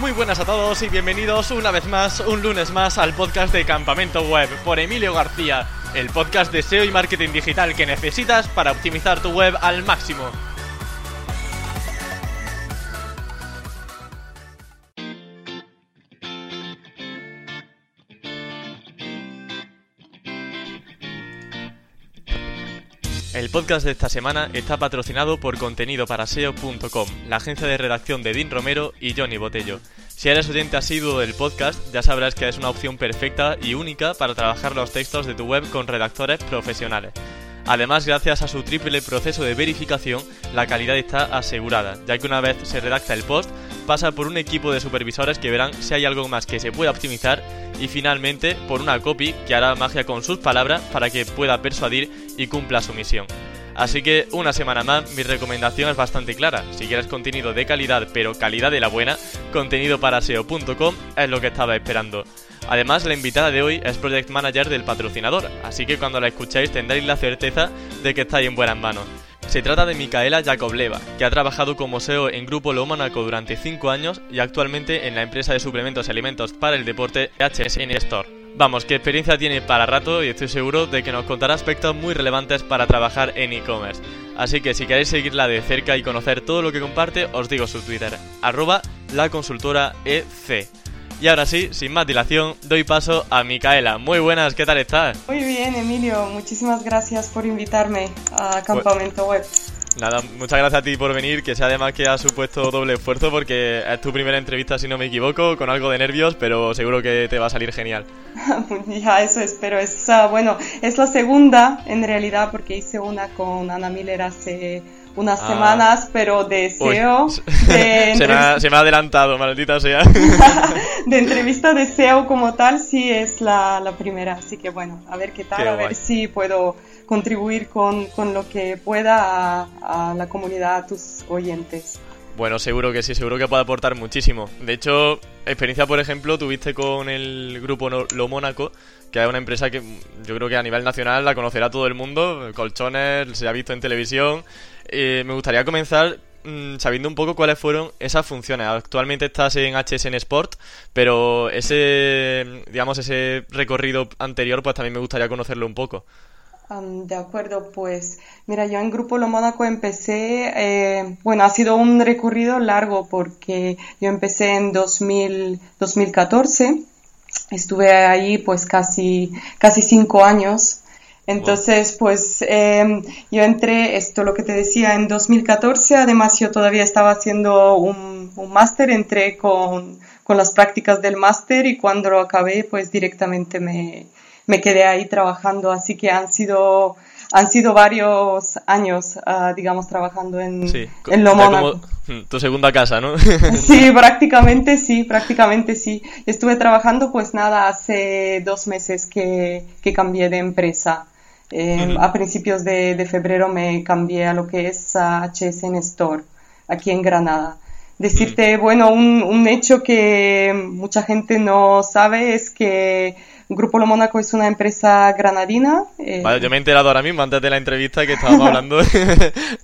Muy buenas a todos y bienvenidos una vez más, un lunes más, al podcast de Campamento Web por Emilio García, el podcast de SEO y marketing digital que necesitas para optimizar tu web al máximo. El podcast de esta semana está patrocinado por contenidoparaseo.com, la agencia de redacción de Dean Romero y Johnny Botello. Si eres oyente asiduo del podcast, ya sabrás que es una opción perfecta y única para trabajar los textos de tu web con redactores profesionales. Además, gracias a su triple proceso de verificación, la calidad está asegurada, ya que una vez se redacta el post, pasa por un equipo de supervisores que verán si hay algo más que se pueda optimizar y finalmente por una copy que hará magia con sus palabras para que pueda persuadir y cumpla su misión. Así que una semana más mi recomendación es bastante clara. Si quieres contenido de calidad pero calidad de la buena, contenido para SEO.com es lo que estaba esperando. Además, la invitada de hoy es Project Manager del patrocinador, así que cuando la escuchéis tendréis la certeza de que estáis en buenas manos. Se trata de Micaela Jakobleva, que ha trabajado como SEO en Grupo Lo durante 5 años y actualmente en la empresa de suplementos y alimentos para el deporte HSN Store. Vamos, qué experiencia tiene para rato y estoy seguro de que nos contará aspectos muy relevantes para trabajar en e-commerce. Así que si queréis seguirla de cerca y conocer todo lo que comparte, os digo su Twitter, arroba la consultora EC. Y ahora sí, sin más dilación, doy paso a Micaela. Muy buenas, ¿qué tal estás? Muy bien, Emilio. Muchísimas gracias por invitarme a Campamento Web. Nada, muchas gracias a ti por venir, que sea además que ha supuesto doble esfuerzo porque es tu primera entrevista, si no me equivoco, con algo de nervios, pero seguro que te va a salir genial. ya, eso espero. Es, uh, bueno, es la segunda en realidad porque hice una con Ana Miller hace unas ah. semanas, pero de SEO. De se, me ha, se, me ha, adelantado, maldita sea. de entrevista de SEO como tal, sí es la, la primera. Así que bueno, a ver qué tal, a ver si puedo contribuir con, con lo que pueda a, a, la comunidad, a tus oyentes. Bueno, seguro que sí, seguro que puede aportar muchísimo. De hecho, experiencia, por ejemplo, tuviste con el grupo Lo Mónaco, que es una empresa que yo creo que a nivel nacional la conocerá todo el mundo. Colchones, se ha visto en televisión. Eh, me gustaría comenzar mm, sabiendo un poco cuáles fueron esas funciones. Actualmente estás en HSN Sport, pero ese, digamos, ese recorrido anterior, pues también me gustaría conocerlo un poco. de acuerdo, pues mira, yo en Grupo Lo Mónaco empecé, eh, bueno, ha sido un recorrido largo porque yo empecé en 2000, 2014, estuve ahí pues casi, casi cinco años entonces, pues em, yo entré, esto lo que te decía, en 2014, además yo todavía estaba haciendo un, un máster, entré con, con, las prácticas del máster y cuando lo acabé, pues directamente me, me, quedé ahí trabajando, así que han sido... Han sido varios años, uh, digamos, trabajando en, en lo Mónaco. Hmm, tu segunda casa, ¿no? sí, prácticamente sí, prácticamente sí. Estuve trabajando, pues nada, hace dos meses que, que cambié de empresa. Em, a principios de, febrero me cambié a lo que es HSN Store, aquí en Granada. Decirte, bueno, un, un hecho que mucha gente no sabe es que Grupo Lo Mónaco es una empresa granadina. Eh, vale, yo me he enterado ahora mismo, antes de la entrevista que estábamos hablando,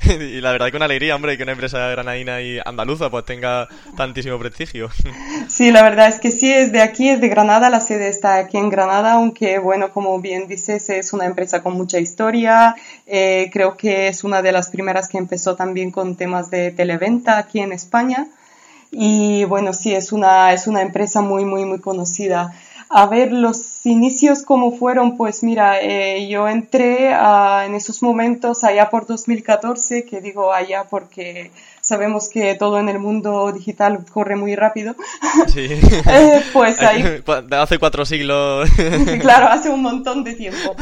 y la verdad que una alegría, hombre, que una empresa granadina y andaluza pues tenga tantísimo prestigio. sí, la verdad es que sí, es de aquí, es de Granada, la sede está aquí en Granada, aunque bueno, como bien dices, es una empresa con mucha historia, eh, creo que es una de las primeras que empezó también con temas de televenta aquí en España. Y bueno, sí, es una, es una empresa muy, muy, muy conocida. A ver, los inicios cómo fueron, pues mira, eh, yo entré uh, en esos momentos allá por 2014, que digo allá porque sabemos que todo en el mundo digital corre muy rápido. Sí. eh, pues ahí... Hace cuatro siglos. claro, hace un montón de tiempo.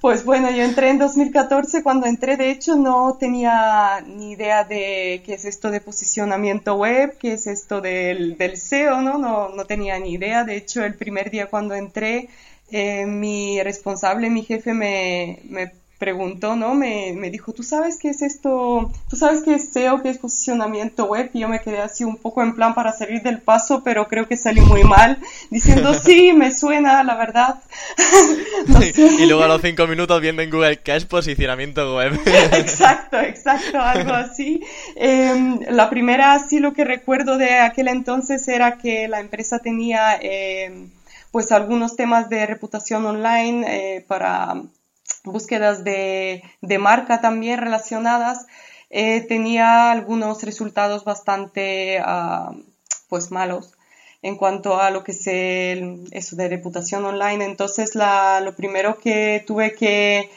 Pues bueno, yo entré en 2014, cuando entré de hecho no tenía ni idea de qué es esto de posicionamiento web, qué es esto del, del SEO, ¿no? ¿no? No tenía ni idea. De hecho, el primer día cuando entré, eh, mi responsable, mi jefe me, me preguntó, ¿no? Me, me, dijo, ¿tú sabes qué es esto? ¿Tú sabes qué es SEO, qué es posicionamiento web? Y yo me quedé así un poco en plan para salir del paso, pero creo que salí muy mal, diciendo, sí, me suena, la verdad. Y luego a los cinco minutos viendo en Google, ¿qué es posicionamiento web? exacto, exacto, algo así. Em, la primera, sí, lo que recuerdo de aquel entonces era que la empresa tenía... Em, pues algunos temas de reputación online eh, para búsquedas de, marca también relacionadas, eh, tenía algunos resultados bastante ah, pues malos en cuanto a lo que es eso de reputación online. Entonces, lo primero que tuve que,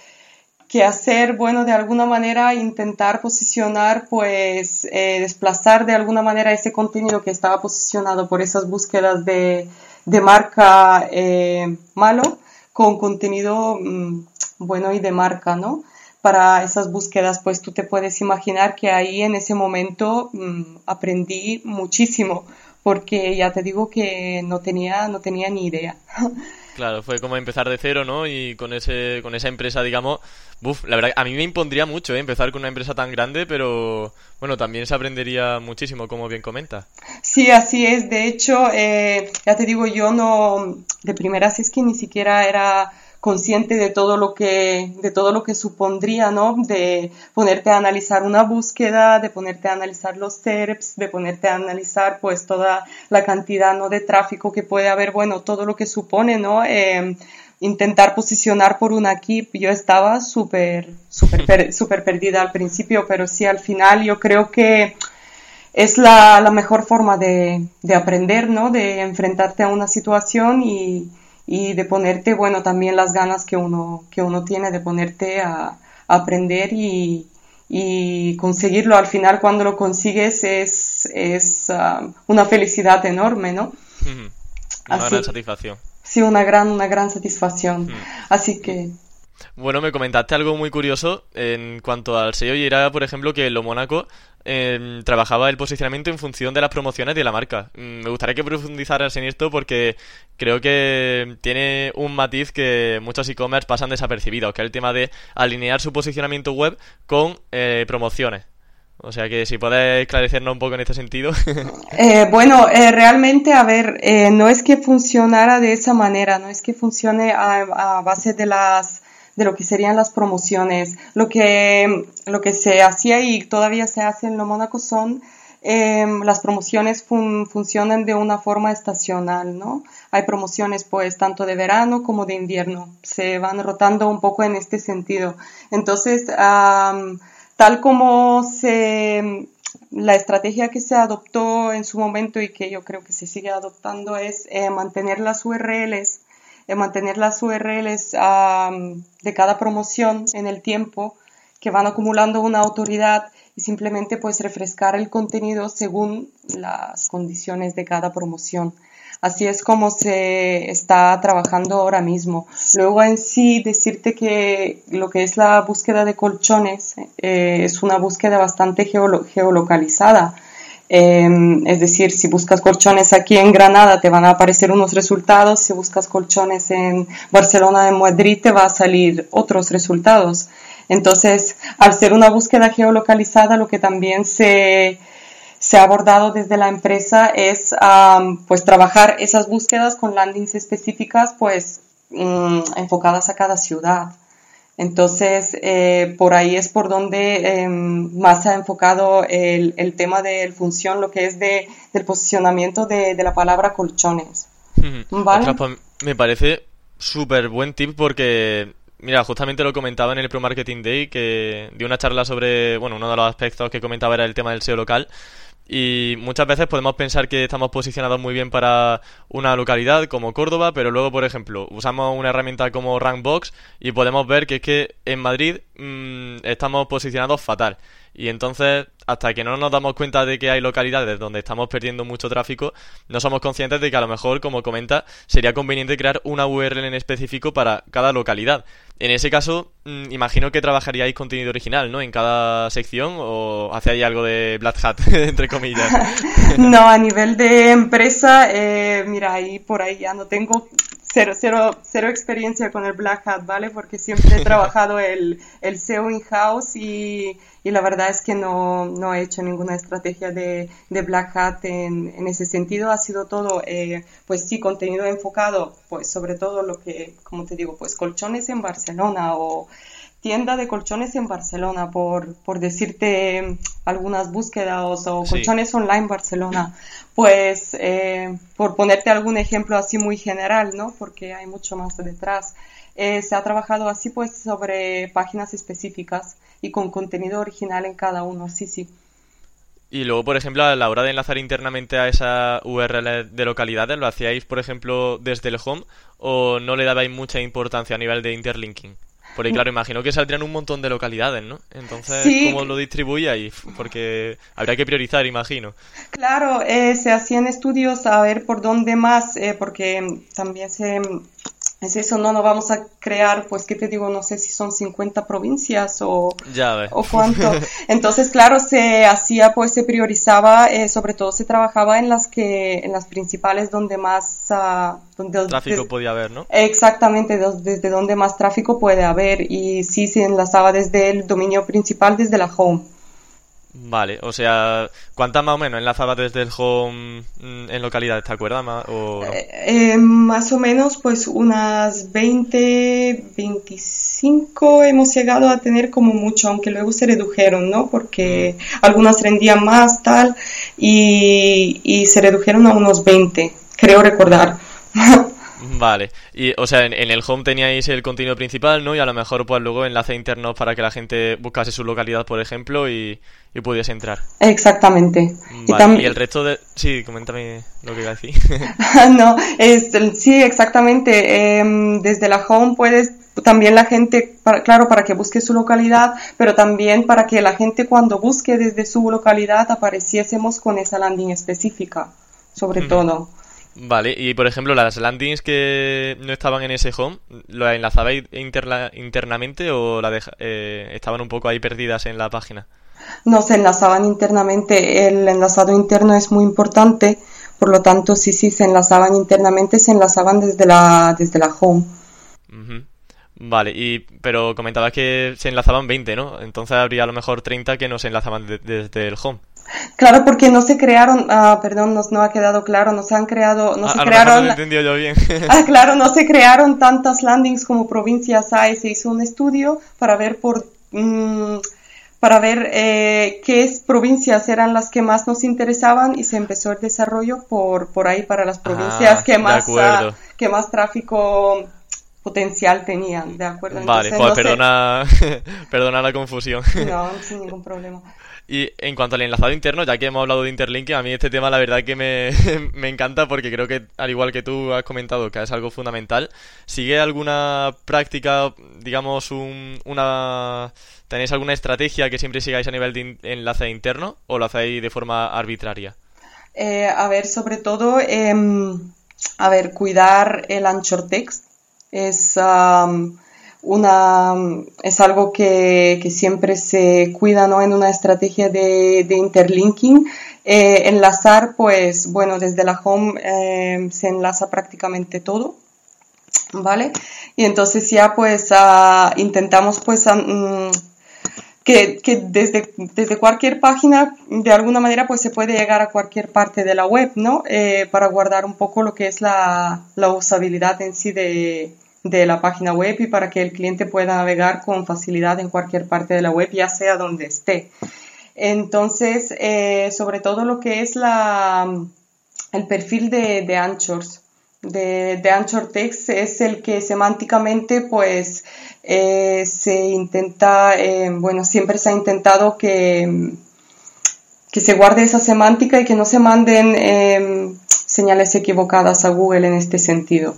hacer, bueno, de alguna manera intentar posicionar, pues eh, desplazar de alguna manera ese contenido que estaba posicionado por esas búsquedas de, marca eh, malo con contenido mm, bueno y de marca, ¿no? Para esas búsquedas, pues tú te puedes imaginar que ahí en ese momento mm, aprendí muchísimo, porque ya te digo que no tenía, no tenía ni idea. Claro, fue como empezar de cero, ¿no? Y con ese, con esa empresa, digamos, buf, la verdad, a mí me impondría mucho, ¿eh? Empezar con una empresa tan grande, pero bueno, también se aprendería muchísimo, como bien comenta. Sí, así es. De hecho, eh, ya te digo, yo no, de primeras es que ni siquiera era consciente de todo lo que, de todo lo que supondría, ¿no? De ponerte a analizar una búsqueda, de ponerte a analizar los SERPs, de ponerte a analizar pues toda la cantidad, ¿no? De tráfico que puede haber, bueno, todo lo que supone, ¿no? Em, intentar posicionar por una keep, yo estaba súper, súper, súper perdida al principio, pero sí al final yo creo que es la, la mejor forma de, de aprender, ¿no? De enfrentarte a una situación y, y de ponerte, bueno, también las ganas que uno, que uno tiene de ponerte a, aprender y, y, conseguirlo. Al final, cuando lo consigues, es, es ah, una felicidad enorme, ¿no? Una gran satisfacción. Sí, una gran, una gran satisfacción. Así que bueno, me comentaste algo muy curioso en cuanto al sello y era, por ejemplo, que Lo Mónaco eh, trabajaba el posicionamiento en función de las promociones de la marca. Mm, me gustaría que profundizaras en esto porque creo que tiene un matiz que muchos e-commerce pasan desapercibidos, que es el tema de alinear su posicionamiento web con eh, promociones. O sea que si puedes esclarecernos un poco en este sentido. Eh, bueno, eh, realmente, a ver, no es que funcionara de esa manera, no es que funcione a base de las de lo que serían las promociones. Lo que, lo que se hacía y todavía se hace en lo Mónaco son em, las promociones funcionan de una forma estacional, ¿no? Hay promociones pues tanto de verano como de invierno, se van rotando un poco en este sentido. Entonces, tal como se, la estrategia que se adoptó en su momento y que yo creo que se sigue adoptando es eh, mantener las URLs mantener las URLs de cada promoción en el tiempo, que van acumulando una autoridad y simplemente pues refrescar el contenido según las condiciones de cada promoción. Así es como se está trabajando ahora mismo. Luego en sí decirte que lo que es la búsqueda de colchones eh, es una búsqueda bastante geolocalizada. Em, es decir, si buscas colchones aquí en Granada te van a aparecer unos resultados, si buscas colchones en Barcelona, en Madrid te va a salir otros resultados. Entonces, al ser una búsqueda geolocalizada, lo que también se, se ha abordado desde la empresa es pues trabajar esas búsquedas con landings específicas pues mm, enfocadas a cada ciudad. Entonces, eh, por ahí es por donde em, más se ha enfocado el, el, tema de función, lo que es de, del posicionamiento de, de la palabra colchones. Pues, me parece súper buen tip porque, mira, justamente lo comentaba en el Pro Marketing Day, que dio una charla sobre, bueno, uno de los aspectos que comentaba era el tema del SEO local. Y muchas veces podemos pensar que estamos posicionados muy bien para una localidad como Córdoba, pero luego, por ejemplo, usamos una herramienta como Rankbox y podemos ver que es que en Madrid mmm, estamos posicionados fatal. Y entonces, hasta que no nos damos cuenta de que hay localidades donde estamos perdiendo mucho tráfico, no somos conscientes de que a lo mejor, como comenta, sería conveniente crear una URL en específico para cada localidad. En ese caso, mm, imagino que trabajaríais contenido original, ¿no? En cada sección o hacéis algo de Black Hat, entre comillas. no, a nivel de empresa, eh, mira, ahí por ahí ya no tengo cero, cero, cero experiencia con el Black Hat, ¿vale? Porque siempre he trabajado el, el SEO in-house y, y, la verdad es que no, no he hecho ninguna estrategia de, de Black Hat en, en, ese sentido. Ha sido todo, eh, pues sí, contenido enfocado, pues sobre todo lo que, como te digo, pues colchones en Barcelona o tienda de colchones en Barcelona, por, por decirte algunas búsquedas o colchones online Barcelona. Pues eh, por ponerte algún ejemplo así muy general, ¿no? Porque hay mucho más detrás. Eh, se ha trabajado así pues sobre páginas específicas y con contenido original en cada uno, sí, sí. Y luego, por ejemplo, a la hora de enlazar internamente a esa URL de localidades, ¿lo hacíais, por ejemplo, desde el home o no le dabais mucha importancia a nivel de interlinking? Porque claro, imagino que saldrían un montón de localidades, ¿no? Entonces, ¿cómo lo distribuíais? Porque habría que priorizar, imagino. Claro, eh, se hacían estudios a ver por dónde más, eh, porque también se es eso, no, no vamos a crear, pues, ¿qué te digo? No sé si son 50 provincias o, o cuánto. Entonces, claro, se hacía, pues, se priorizaba, eh, sobre todo se trabajaba en las que, en las principales donde más... Uh, donde, tráfico podía haber, ¿no? Exactamente, desde donde más tráfico puede haber y sí se enlazaba desde el dominio principal, desde la home. Vale, o sea, ¿cuántas más o menos enlazabas desde el home mm, en localidades, te acuerdas? O eh, eh, más o menos, pues unas 20, 25 hemos llegado a tener como mucho, aunque luego se redujeron, ¿no? Porque algunas rendían más, tal, y, y se redujeron a unos 20, creo recordar. Vale, y o sea, en, el home teníais el contenido principal, ¿no? Y a lo mejor pues luego enlace internos para que la gente buscase su localidad, por ejemplo, y, pudiese entrar. Exactamente. y, el resto de... Sí, coméntame lo que iba a decir. no, es, sí, exactamente. Em, desde la home puedes también la gente, claro, para que busque su localidad, pero también para que la gente cuando busque desde su localidad apareciésemos con esa landing específica, sobre todo. Vale, y por ejemplo, las landings que no estaban en ese home, ¿las enlazabais internamente o la eh, estaban un poco ahí perdidas en la página? No, se enlazaban internamente. El enlazado interno es muy importante, por lo tanto, sí, sí, se enlazaban internamente, se enlazaban desde la, desde la home. Vale, y, pero comentabas que se enlazaban 20, ¿no? Entonces habría a lo mejor 30 que no se enlazaban desde el home. Claro, porque no se crearon, ah, perdón, no, ha quedado claro, no se han creado, no se crearon. yo bien. ah, claro, no se crearon tantas landings como provincias hay. Se hizo un estudio para ver por, mm, para ver eh, qué provincias eran las que más nos interesaban y se empezó el desarrollo por, por ahí para las provincias ah, que más, ah, que más tráfico potencial tenían, ¿de acuerdo? vale, pues perdona, perdona la confusión. No, sin ningún problema. Y en cuanto al enlazado interno, ya que hemos hablado de interlinking, a mí este tema la verdad que me, me, encanta porque creo que, al igual que tú has comentado, que es algo fundamental. ¿Sigue alguna práctica, digamos, un, una... ¿Tenéis alguna estrategia que siempre sigáis a nivel de enlace interno o lo hacéis de forma arbitraria? Eh, a ver, sobre todo, em, a ver, cuidar el anchor text es una, es algo que, siempre se cuida ¿no? en una estrategia de, interlinking. Eh, enlazar, pues bueno, desde la home eh, se enlaza prácticamente todo. ¿Vale? Y entonces ya pues ah, intentamos pues mm, que, desde, desde, cualquier página de alguna manera pues se puede llegar a cualquier parte de la web, ¿no? Eh, para guardar un poco lo que es la, la usabilidad en sí de, de la página web y para que el cliente pueda navegar con facilidad en cualquier parte de la web, ya sea donde esté. Entonces, eh, sobre todo lo que es la, el perfil de, de Anchors, de, de, Anchor Text es el que semánticamente pues eh, se intenta, eh, bueno, siempre se ha intentado que, que se guarde esa semántica y que no se manden señales equivocadas a Google en este sentido.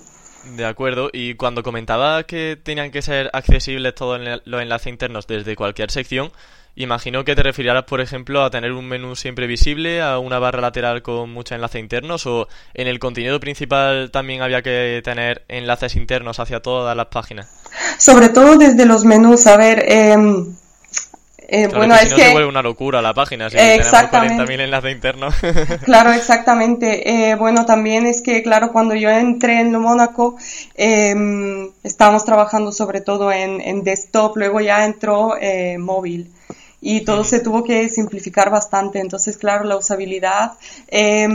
De acuerdo, y cuando comentaba que tenían que ser accesibles todos los enlaces internos desde cualquier sección, imagino que te referirás, por ejemplo, a tener un menú siempre visible, a una barra lateral con muchos enlaces internos, o en el contenido principal también había que tener enlaces internos hacia todas las páginas. Sobre todo desde los menús, a ver, em, Eh, bueno, es, si que... se vuelve una locura la página, si exactamente. tenemos 40.000 enlaces internos. claro, exactamente. Eh, bueno, también es que, claro, cuando yo entré en lo Mónaco, eh, estábamos trabajando sobre todo en, en desktop, luego ya entró eh, móvil y todo se tuvo que simplificar bastante. Entonces, claro, la usabilidad eh,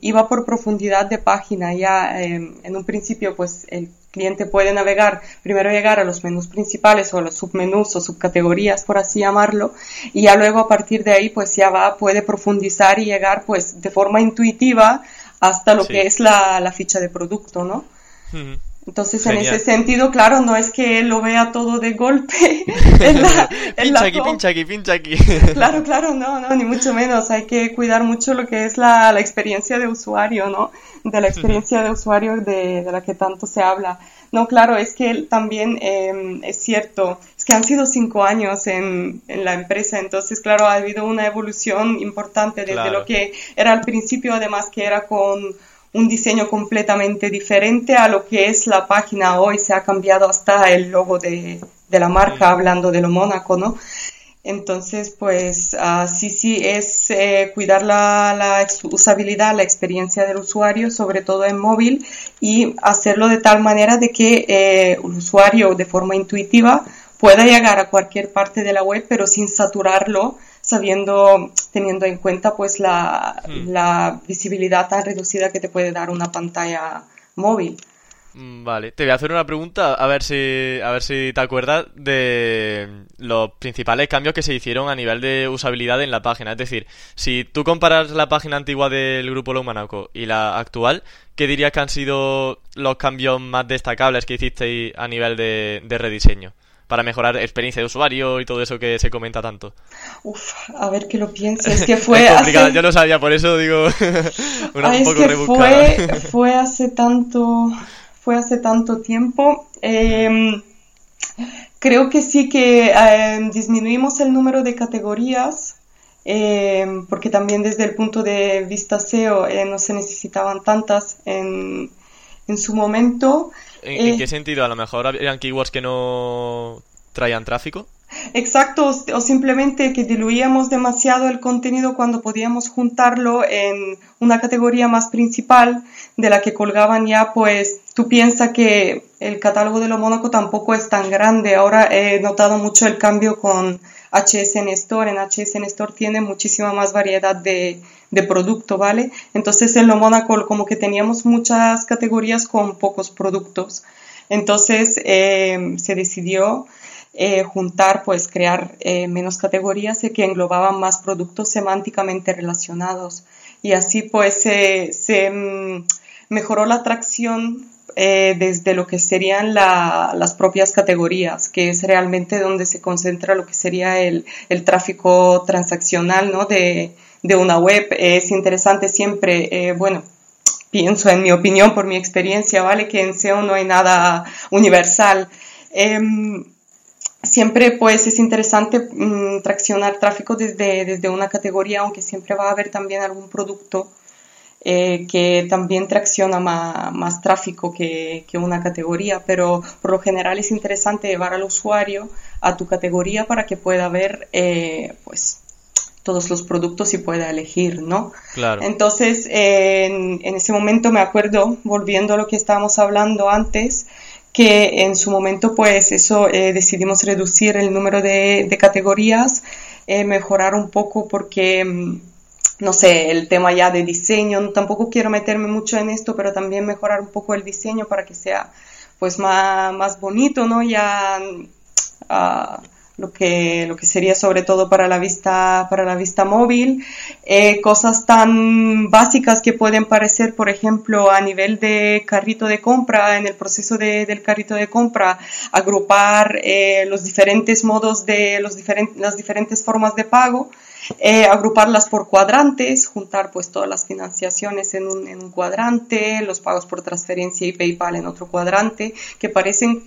iba por profundidad de página. Ya eh, en un principio, pues el cliente puede navegar, primero llegar a los menús principales o a los submenús o subcategorías, por así llamarlo, y ya luego a partir de ahí, pues ya va, puede profundizar y llegar, pues de forma intuitiva hasta lo que es la, la, ficha de producto, ¿no? Entonces, en ese sentido, claro, no es que lo vea todo de golpe. en la, pincha aquí, pincha aquí, pincha aquí. claro, claro, no, no, ni mucho menos. Hay que cuidar mucho lo que es la, la experiencia de usuario, ¿no? De la experiencia de usuario de, de, la que tanto se habla. No, claro, es que también eh, es cierto, es que han sido cinco años en, en, la empresa, entonces, claro, ha habido una evolución importante desde lo que era al principio, además que era con un diseño completamente diferente a lo que es la página hoy. Se ha cambiado hasta el logo de, de la marca, hablando de lo Mónaco, ¿no? Entonces, pues uh, sí, sí, es eh, cuidar la, la, usabilidad, la experiencia del usuario, sobre todo en móvil, y hacerlo de tal manera de que eh, el usuario de forma intuitiva pueda llegar a cualquier parte de la web, pero sin saturarlo sabiendo, teniendo en cuenta pues la, hmm. la visibilidad tan reducida que te puede dar una pantalla móvil. Mm, vale, te voy a hacer una pregunta a ver si a ver si te acuerdas de los principales cambios que se hicieron a nivel de usabilidad en la página. Es decir, si tú comparas la página antigua del grupo Lomanaco y la actual, ¿qué dirías que han sido los cambios más destacables que hicisteis a nivel de, de rediseño? Para mejorar experiencia de usuario y todo eso que se comenta tanto? Uf, a ver que lo pienso. Es que fue. hace... Yo lo sabía, por eso digo. una un poco es que fue, fue hace tanto. Fue hace tanto tiempo. Eh, creo que sí que eh, disminuimos el número de categorías. Eh, porque también desde el punto de vista SEO eh, no se necesitaban tantas en, en su momento. ¿En, ¿En, qué sentido? A lo mejor eran keywords que no traían tráfico. Exacto, o simplemente que diluíamos demasiado el contenido cuando podíamos juntarlo en una categoría más principal de la que colgaban ya, pues tú piensas que el catálogo de lo Mónaco tampoco es tan grande. Ahora he notado mucho el cambio con HSN Store. En HSN Store tiene muchísima más variedad de, producto, ¿vale? Entonces en lo Mónaco como que teníamos muchas categorías con pocos productos. Entonces eh, se decidió eh, juntar, pues crear eh, menos categorías que englobaban más productos semánticamente relacionados. Y así pues se mm, mejoró la atracción eh, desde lo que serían las propias categorías, que es realmente donde se concentra lo que sería el, el tráfico transaccional ¿no? de, de, una web. Es interesante siempre, bueno, pienso en mi opinión, por mi experiencia, ¿vale? Que en SEO no hay nada universal. Em, siempre pues es interesante mm, traccionar tráfico desde, desde una categoría, aunque siempre va a haber también algún producto eh, que también tracciona más, tráfico que, que, una categoría, pero por lo general es interesante llevar al usuario a tu categoría para que pueda ver eh, pues todos los productos y pueda elegir, ¿no? Claro. Entonces, en, en ese momento me acuerdo, volviendo a lo que estábamos hablando antes, que en su momento pues eso eh, decidimos reducir el número de, categorías, eh, mejorar un poco porque mm, no sé, el tema ya de diseño, tampoco quiero meterme mucho en esto, pero también mejorar un poco el diseño para que sea pues más, más bonito, ¿no? Ya uh, lo que, lo que sería sobre todo para la vista, para la vista móvil, eh, cosas tan básicas que pueden parecer, por ejemplo, a nivel de carrito de compra, en el proceso de, del carrito de compra, agrupar eh, los diferentes modos de los diferentes, las diferentes formas de pago, eh, agruparlas por cuadrantes, juntar pues todas las financiaciones en un, en un cuadrante, los pagos por transferencia y PayPal en otro cuadrante, que parecen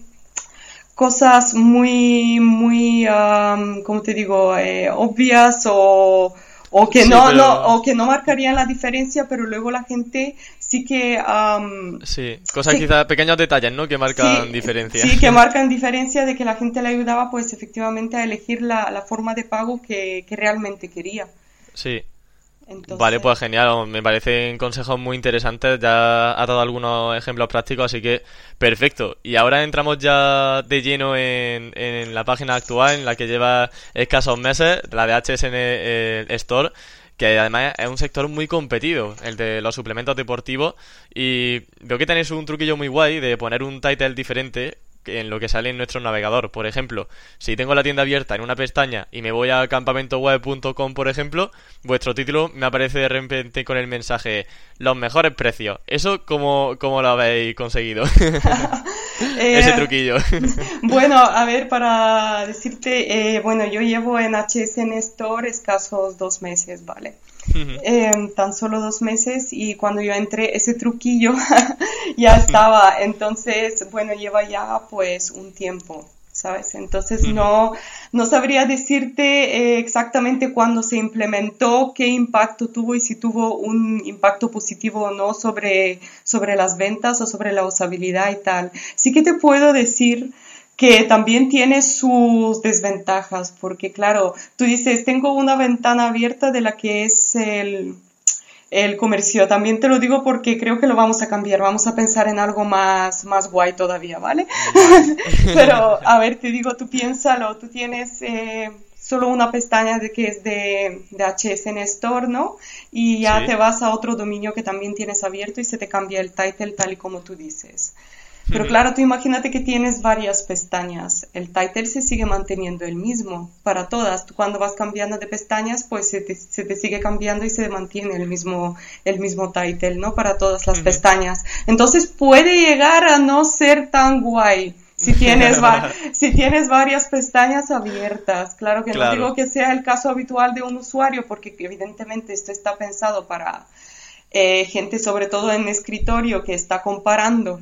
cosas muy, muy, um, como te digo, eh, obvias o, o que no, no, o que no marcarían la diferencia, pero luego la gente sí que... sí, cosas quizás, pequeños detalles, ¿no? Que marcan diferencia. Sí, que marcan diferencia de que la gente le ayudaba pues efectivamente a elegir la, la forma de pago que, que realmente quería. Sí. Vale, pues genial, me parecen consejos muy interesantes, ya ha dado algunos ejemplos prácticos, así que perfecto. Y ahora entramos ya de lleno en, en la página actual, en la que lleva escasos meses, la de HSN eh, Store, que además es un sector muy competido, el de los suplementos deportivos, y veo que tenéis un truquillo muy guay de poner un title diferente en lo que sale en nuestro navegador. Por ejemplo, si tengo la tienda abierta en una pestaña y me voy a campamentoweb.com, por ejemplo, vuestro título me aparece de repente con el mensaje los mejores precios. ¿Eso cómo, cómo lo habéis conseguido? Ese eh, truquillo. bueno, a ver, para decirte, eh, bueno, yo llevo en HSN Store escasos dos meses, ¿vale? Em, tan solo dos meses y cuando yo entré ese truquillo ya estaba, entonces, bueno, lleva ya pues un tiempo. ¿Sabes? Entonces no, no sabría decirte eh, exactamente cuándo se implementó, qué impacto tuvo y si tuvo un impacto positivo o no sobre, sobre las ventas o sobre la usabilidad y tal. Sí que te puedo decir que también tiene sus desventajas, porque claro, tú dices, tengo una ventana abierta de la que es el, el comercio. También te lo digo porque creo que lo vamos a cambiar, vamos a pensar en algo más, más guay todavía, ¿vale? Pero, a ver, te digo, tú piénsalo, tú tienes... Eh, solo una pestaña de que es de, de HSN Store, ¿no? Y ya te vas a otro dominio que también tienes abierto y se te cambia el title tal y como tú dices. Pero claro, tú imagínate que tienes varias pestañas. El title se sigue manteniendo el mismo para todas. Tú cuando vas cambiando de pestañas, pues se te, se te sigue cambiando y se mantiene el mismo, el mismo title, ¿no? Para todas las pestañas. Entonces puede llegar a no ser tan guay si tienes, si tienes varias pestañas abiertas. Claro que no digo que sea el caso habitual de un usuario, porque evidentemente esto está pensado para eh, gente, sobre todo en escritorio, que está comparando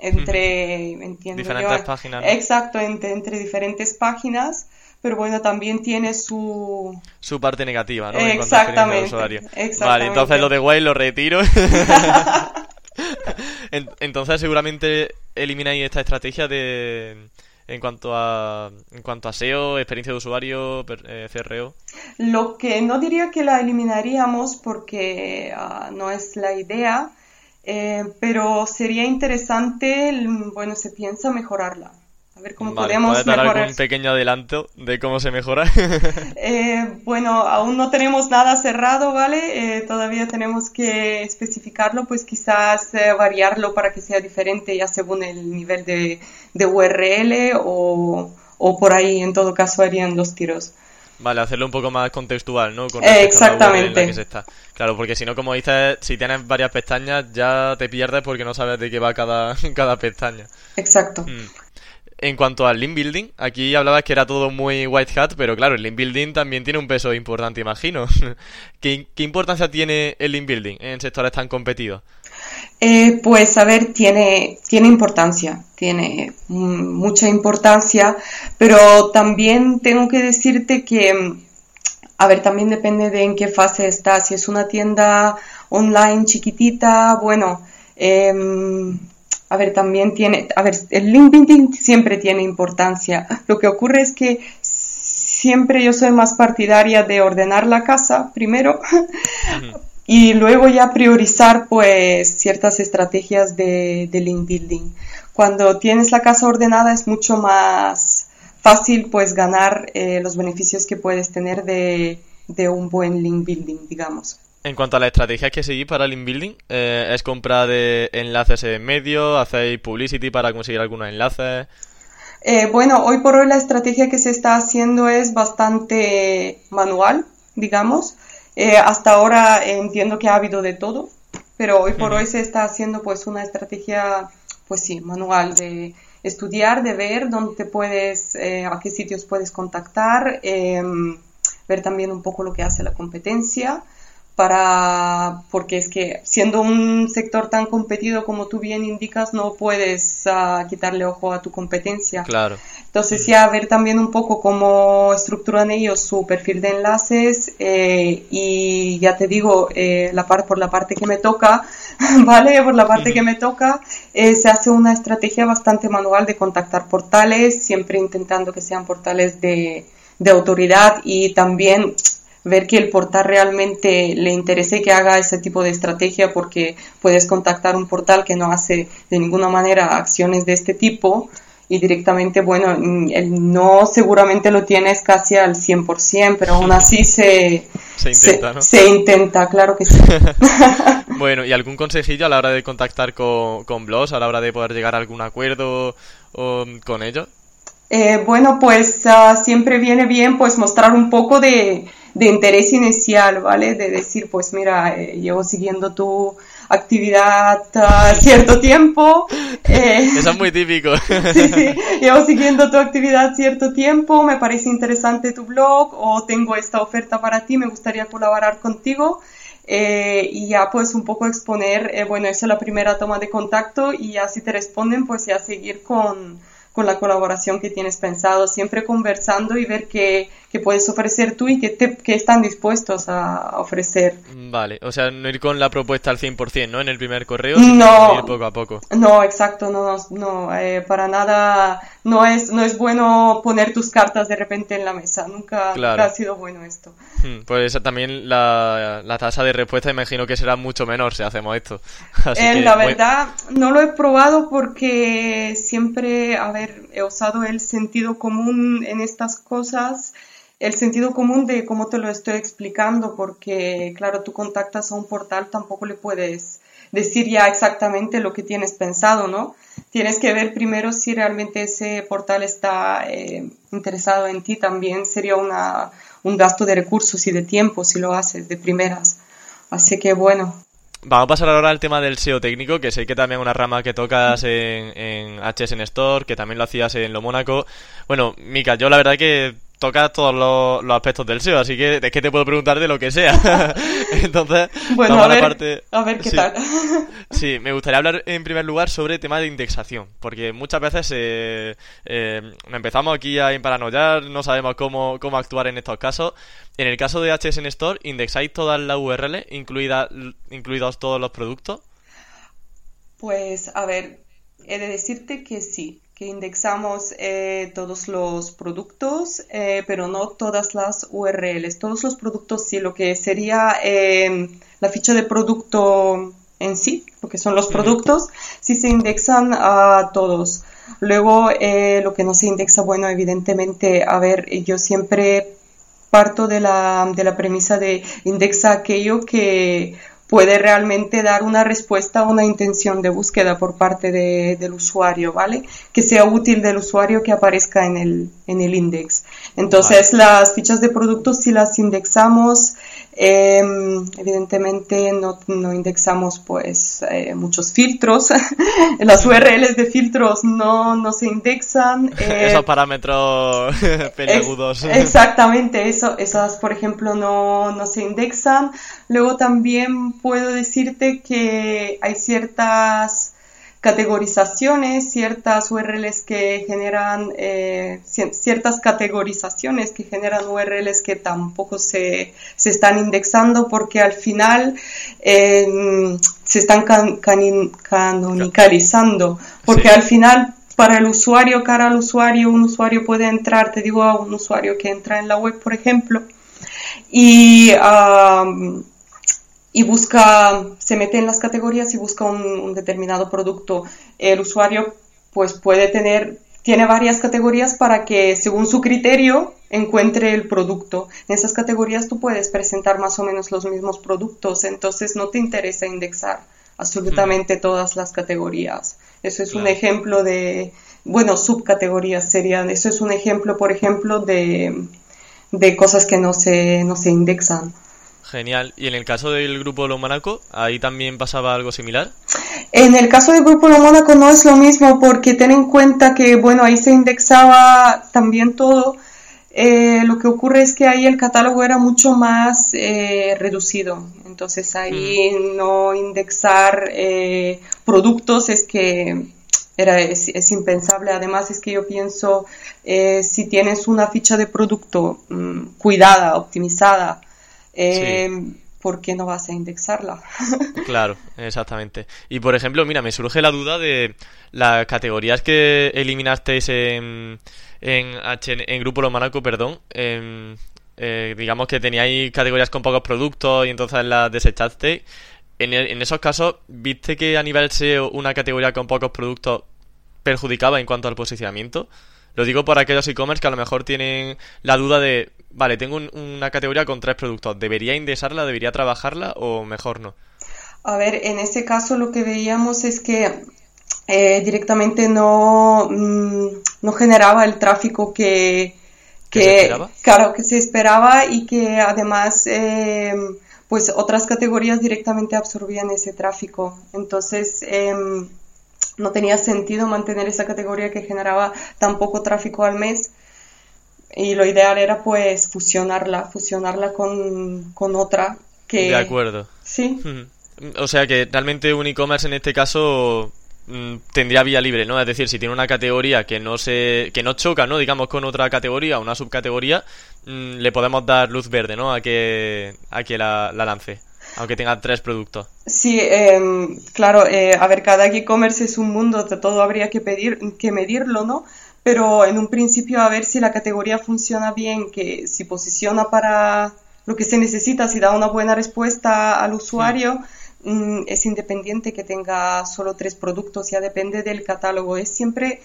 entre, entiendo diferentes páginas. Exacto, entre, entre, diferentes páginas, pero bueno, también tiene su... Su parte negativa, ¿no? Exactamente, Vale, entonces lo de Guay lo retiro. entonces seguramente elimináis esta estrategia de en cuanto a en cuanto a SEO, experiencia de usuario, eh, CRO? Lo que no diría que la eliminaríamos porque ah, no es la idea, eh, pero sería interesante, bueno, se piensa mejorarla. A ver cómo podemos ¿puede dar algún pequeño adelanto de cómo se mejora? eh, bueno, aún no tenemos nada cerrado, ¿vale? Eh, todavía tenemos que especificarlo, pues quizás eh, variarlo para que sea diferente ya según el nivel de, de URL o, o por ahí, en todo caso, harían los tiros. Vale, hacerlo un poco más contextual, ¿no? Exactamente. Claro, porque si no, como dices, si tienes varias pestañas, ya te pierdes porque no sabes de qué va cada, cada pestaña. Exacto. Mm. En cuanto al link building, aquí hablabas que era todo muy white hat, pero claro, el link building también tiene un peso importante, imagino. ¿Qué, ¿Qué, importancia tiene el link building en sectores tan competidos? Eh, pues a ver, tiene, tiene importancia, tiene mucha importancia, pero también tengo que decirte que, a ver, también depende de en qué fase está. Si es una tienda online chiquitita, bueno, em, a ver, también tiene, a ver, el LinkedIn siempre tiene importancia. Lo que ocurre es que siempre yo soy más partidaria de ordenar la casa primero y luego ya priorizar pues ciertas estrategias de, link building. Cuando tienes la casa ordenada es mucho más fácil pues ganar eh, los beneficios que puedes tener de, un buen link building, digamos. En cuanto a la estrategia que seguís para link building, eh, ¿es comprar de enlaces en medio? ¿Hacéis publicity para conseguir algunos enlaces? Eh, bueno, hoy por hoy la estrategia que se está haciendo es bastante manual, digamos. Eh, hasta ahora entiendo que ha habido de todo, pero hoy por hoy se está haciendo pues una estrategia, pues sí, manual de estudiar, de ver dónde puedes, eh, a qué sitios puedes contactar, em, ver también un poco lo que hace la competencia para porque es que siendo un sector tan competido como tú bien indicas no puedes uh, quitarle ojo a tu competencia. Claro. Entonces ya ver también un poco cómo estructuran ellos su perfil de enlaces eh, y ya te digo eh, la parte por la parte que me toca vale por la parte que me toca eh, se hace una estrategia bastante manual de contactar portales siempre intentando que sean portales de de autoridad y también ver que el portal realmente le interese que haga ese tipo de estrategia porque puedes contactar un portal que no hace de ninguna manera acciones de este tipo y directamente, bueno, el no seguramente lo tienes casi al 100%, pero aún así se, se intenta, ¿no? Se intenta, claro que sí. bueno, ¿y algún consejillo a la hora de contactar con, con blogs, a la hora de poder llegar a algún acuerdo o, con ellos? Eh, bueno, pues uh, siempre viene bien pues mostrar un poco de, de interés inicial, ¿vale? De decir, pues mira, eh, llevo siguiendo tu actividad uh, cierto tiempo. Eh, Eso es muy típico. sí, sí, llevo siguiendo tu actividad cierto tiempo, me parece interesante tu blog o tengo esta oferta para ti, me gustaría colaborar contigo. Eh, y ya pues un poco exponer, eh, bueno, esa es la primera toma de contacto y ya si te responden, pues ya seguir con, con la colaboración que tienes pensado, siempre conversando y ver qué, qué puedes ofrecer tú y qué, te, qué están dispuestos a ofrecer. Vale, o sea, no ir con la propuesta al 100%, ¿no? En el primer correo, sino No. ir poco a poco. No, exacto, no, no, no, eh, para nada, no es, no es bueno poner tus cartas de repente en la mesa, nunca, Claro. nunca ha sido bueno esto. Hmm, Pues también la, la tasa de respuesta imagino que será mucho menor si hacemos esto. Así Eh, que, la muy- verdad, no lo he probado porque siempre, a ver, he usado el sentido común en estas cosas, el sentido común de cómo te lo estoy explicando, porque, claro, tú contactas a un portal, tampoco le puedes decir ya exactamente lo que tienes pensado, ¿no? Tienes que ver primero si realmente ese portal está eh, interesado en ti. También sería una, un gasto de recursos y de tiempo si lo haces de primeras. Así que bueno, Vamos a pasar ahora al tema del SEO técnico, que sé que también es una rama que tocas en, en HSN Store, que también lo hacías en Lo Mónaco. Bueno, Mika, yo la verdad que tocas todos los, los aspectos del SEO, así que es que te puedo preguntar de lo que sea. Entonces, Bueno, a ver, la parte... a ver qué Sí. tal. Sí, me gustaría hablar en primer lugar sobre el tema de indexación, porque muchas veces eh, eh, empezamos aquí a paranoiar, no sabemos cómo, cómo actuar en estos casos. En el caso de HSN Store, ¿indexáis todas las URL, incluida, incluidos todos los productos? Pues a ver, he de decirte que sí, que indexamos eh, todos los productos, eh, pero no todas las URLs. Todos los productos sí, lo que sería eh, la ficha de producto en sí, lo que son los productos, sí se indexan a todos. Luego, eh, lo que no se indexa, bueno, evidentemente, a ver, yo siempre parto de la, de la premisa de indexa aquello que puede realmente dar una respuesta a una intención de búsqueda por parte de- del usuario, ¿vale? Que sea útil del usuario que aparezca en el, en el index. Entonces, las fichas de productos, si las indexamos, eh, evidentemente no, no indexamos pues eh, muchos filtros. las URLs de filtros no, no se indexan. eh, Esos parámetros peliagudos. Ex- exactamente, eso, esas por ejemplo no, no se indexan. Luego también puedo decirte que hay ciertas categorizaciones, ciertas URLs que generan, eh, ci- ciertas categorizaciones que generan URLs que tampoco se, se están indexando porque al final eh, se están can- canonicalizando, porque Sí. al final para el usuario, cara al usuario, un usuario puede entrar, te digo a un usuario que entra en la web, por ejemplo, y, am, y busca, se mete en las categorías y busca un, un determinado producto. El usuario pues puede tener, tiene varias categorías para que según su criterio encuentre el producto. En esas categorías tú puedes presentar más o menos los mismos productos, entonces no te interesa indexar absolutamente todas las categorías. Eso es un ejemplo de, bueno, subcategorías serían, eso es un ejemplo, por ejemplo, de, de cosas que no se, no se indexan. Genial. Y en el caso del grupo Lo Mónaco, ahí también pasaba algo similar. En el caso del Grupo Lo Mónaco no es lo mismo porque ten en cuenta que, bueno, ahí se indexaba también todo. eh, lo que ocurre es que ahí el catálogo era mucho más eh, reducido. Entonces ahí mm. no indexar eh, productos es que era, es, impensable. Además es que yo pienso, si tienes una ficha de producto mm, cuidada, optimizada, ¿por qué no vas a indexarla? claro, exactamente. Y por ejemplo, mira, me surge la duda de las categorías que eliminasteis en en, en Grupo Lomanaco, perdón, eh, digamos que teníais categorías con pocos productos y entonces las desechaste. En, en esos casos, ¿viste que a nivel SEO una categoría con pocos productos perjudicaba en cuanto al posicionamiento? Lo digo por aquellos e-commerce que a lo mejor tienen la duda de, vale, tengo una categoría con tres productos, ¿debería indexarla, debería trabajarla o mejor no? A ver, en ese caso lo que veíamos es que eh, directamente no, mm, no generaba el tráfico que, que, claro, que se esperaba y que además eh, pues otras categorías directamente absorbían ese tráfico. Entonces em, no tenía sentido mantener esa categoría que generaba tan poco tráfico al mes y lo ideal era pues fusionarla, fusionarla con, con otra que... De acuerdo. Sí. O sea que realmente un e-commerce en este caso Mm, tendría vía libre, ¿no? Es decir, si tiene una categoría que no se que no choca, ¿no? Digamos con otra categoría, una subcategoría, mm, le podemos dar luz verde, ¿no? A que a que la, lance, aunque tenga tres productos. Sí, em, claro. Eh, a ver, cada e-commerce es un mundo, todo habría que pedir, que medirlo, ¿no? Pero en un principio a ver si la categoría funciona bien, que si posiciona para lo que se necesita, si da una buena respuesta al usuario. Mm, es independiente que tenga solo tres productos, ya depende del catálogo. Es siempre,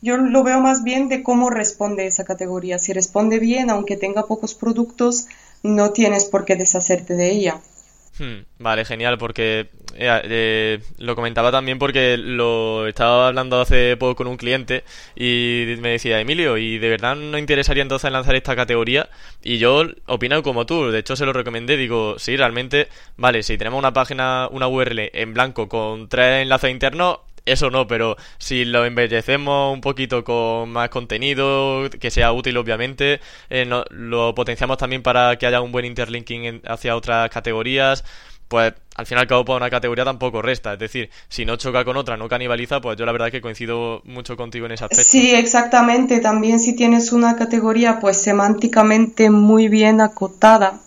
yo lo veo más bien de cómo responde esa categoría. Si responde bien, aunque tenga pocos productos, no tienes por qué deshacerte de ella. Hmm, vale, genial, porque eh, eh, lo comentaba también porque lo estaba hablando hace poco con un cliente y me decía, Emilio, ¿y de verdad no interesaría entonces lanzar esta categoría? Y yo opino como tú, de hecho se lo recomendé, digo, sí, realmente, vale, si tenemos una página, una URL en blanco con tres enlaces internos, eso no, pero si lo embellecemos un poquito con más contenido, que sea útil obviamente, eh, lo potenciamos también para que haya un buen interlinking hacia otras categorías, pues al final cabo para una categoría tampoco resta. Es decir, si no choca con otra, no canibaliza, pues yo la verdad es que coincido mucho contigo en ese aspecto. Sí, exactamente. También si tienes una categoría pues semánticamente muy bien acotada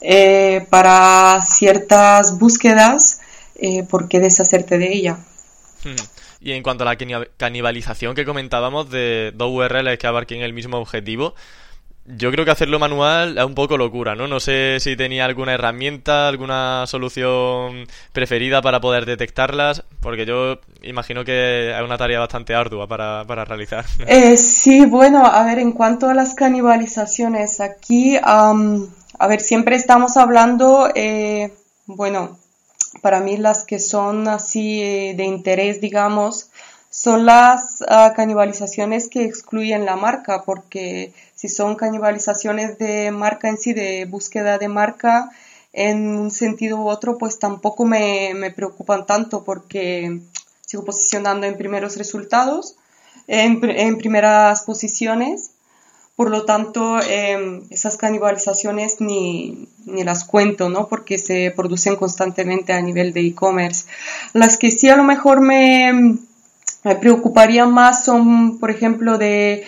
eh, para ciertas búsquedas, eh, ¿por qué deshacerte de ella? Y en cuanto a la canibalización que comentábamos de dos URLs que abarquen el mismo objetivo, yo creo que hacerlo manual es un poco locura, ¿no? No sé si tenía alguna herramienta, alguna solución preferida para poder detectarlas, porque yo imagino que es una tarea bastante ardua para, realizar. Eh, sí, bueno, a ver, en cuanto a las canibalizaciones, aquí, a ver, siempre estamos hablando, eh, bueno, para mí las que son así eh, de interés, digamos, son las ah, canibalizaciones que excluyen la marca, porque si son canibalizaciones de marca en sí, de búsqueda de marca, en un sentido u otro, pues tampoco me, me preocupan tanto porque sigo posicionando en primeros resultados, en, en primeras posiciones por lo tanto, em, esas canibalizaciones ni, ni, las cuento, ¿no? Porque se producen constantemente a nivel de e-commerce. Las que sí a lo mejor me, me preocuparían más son, por ejemplo, de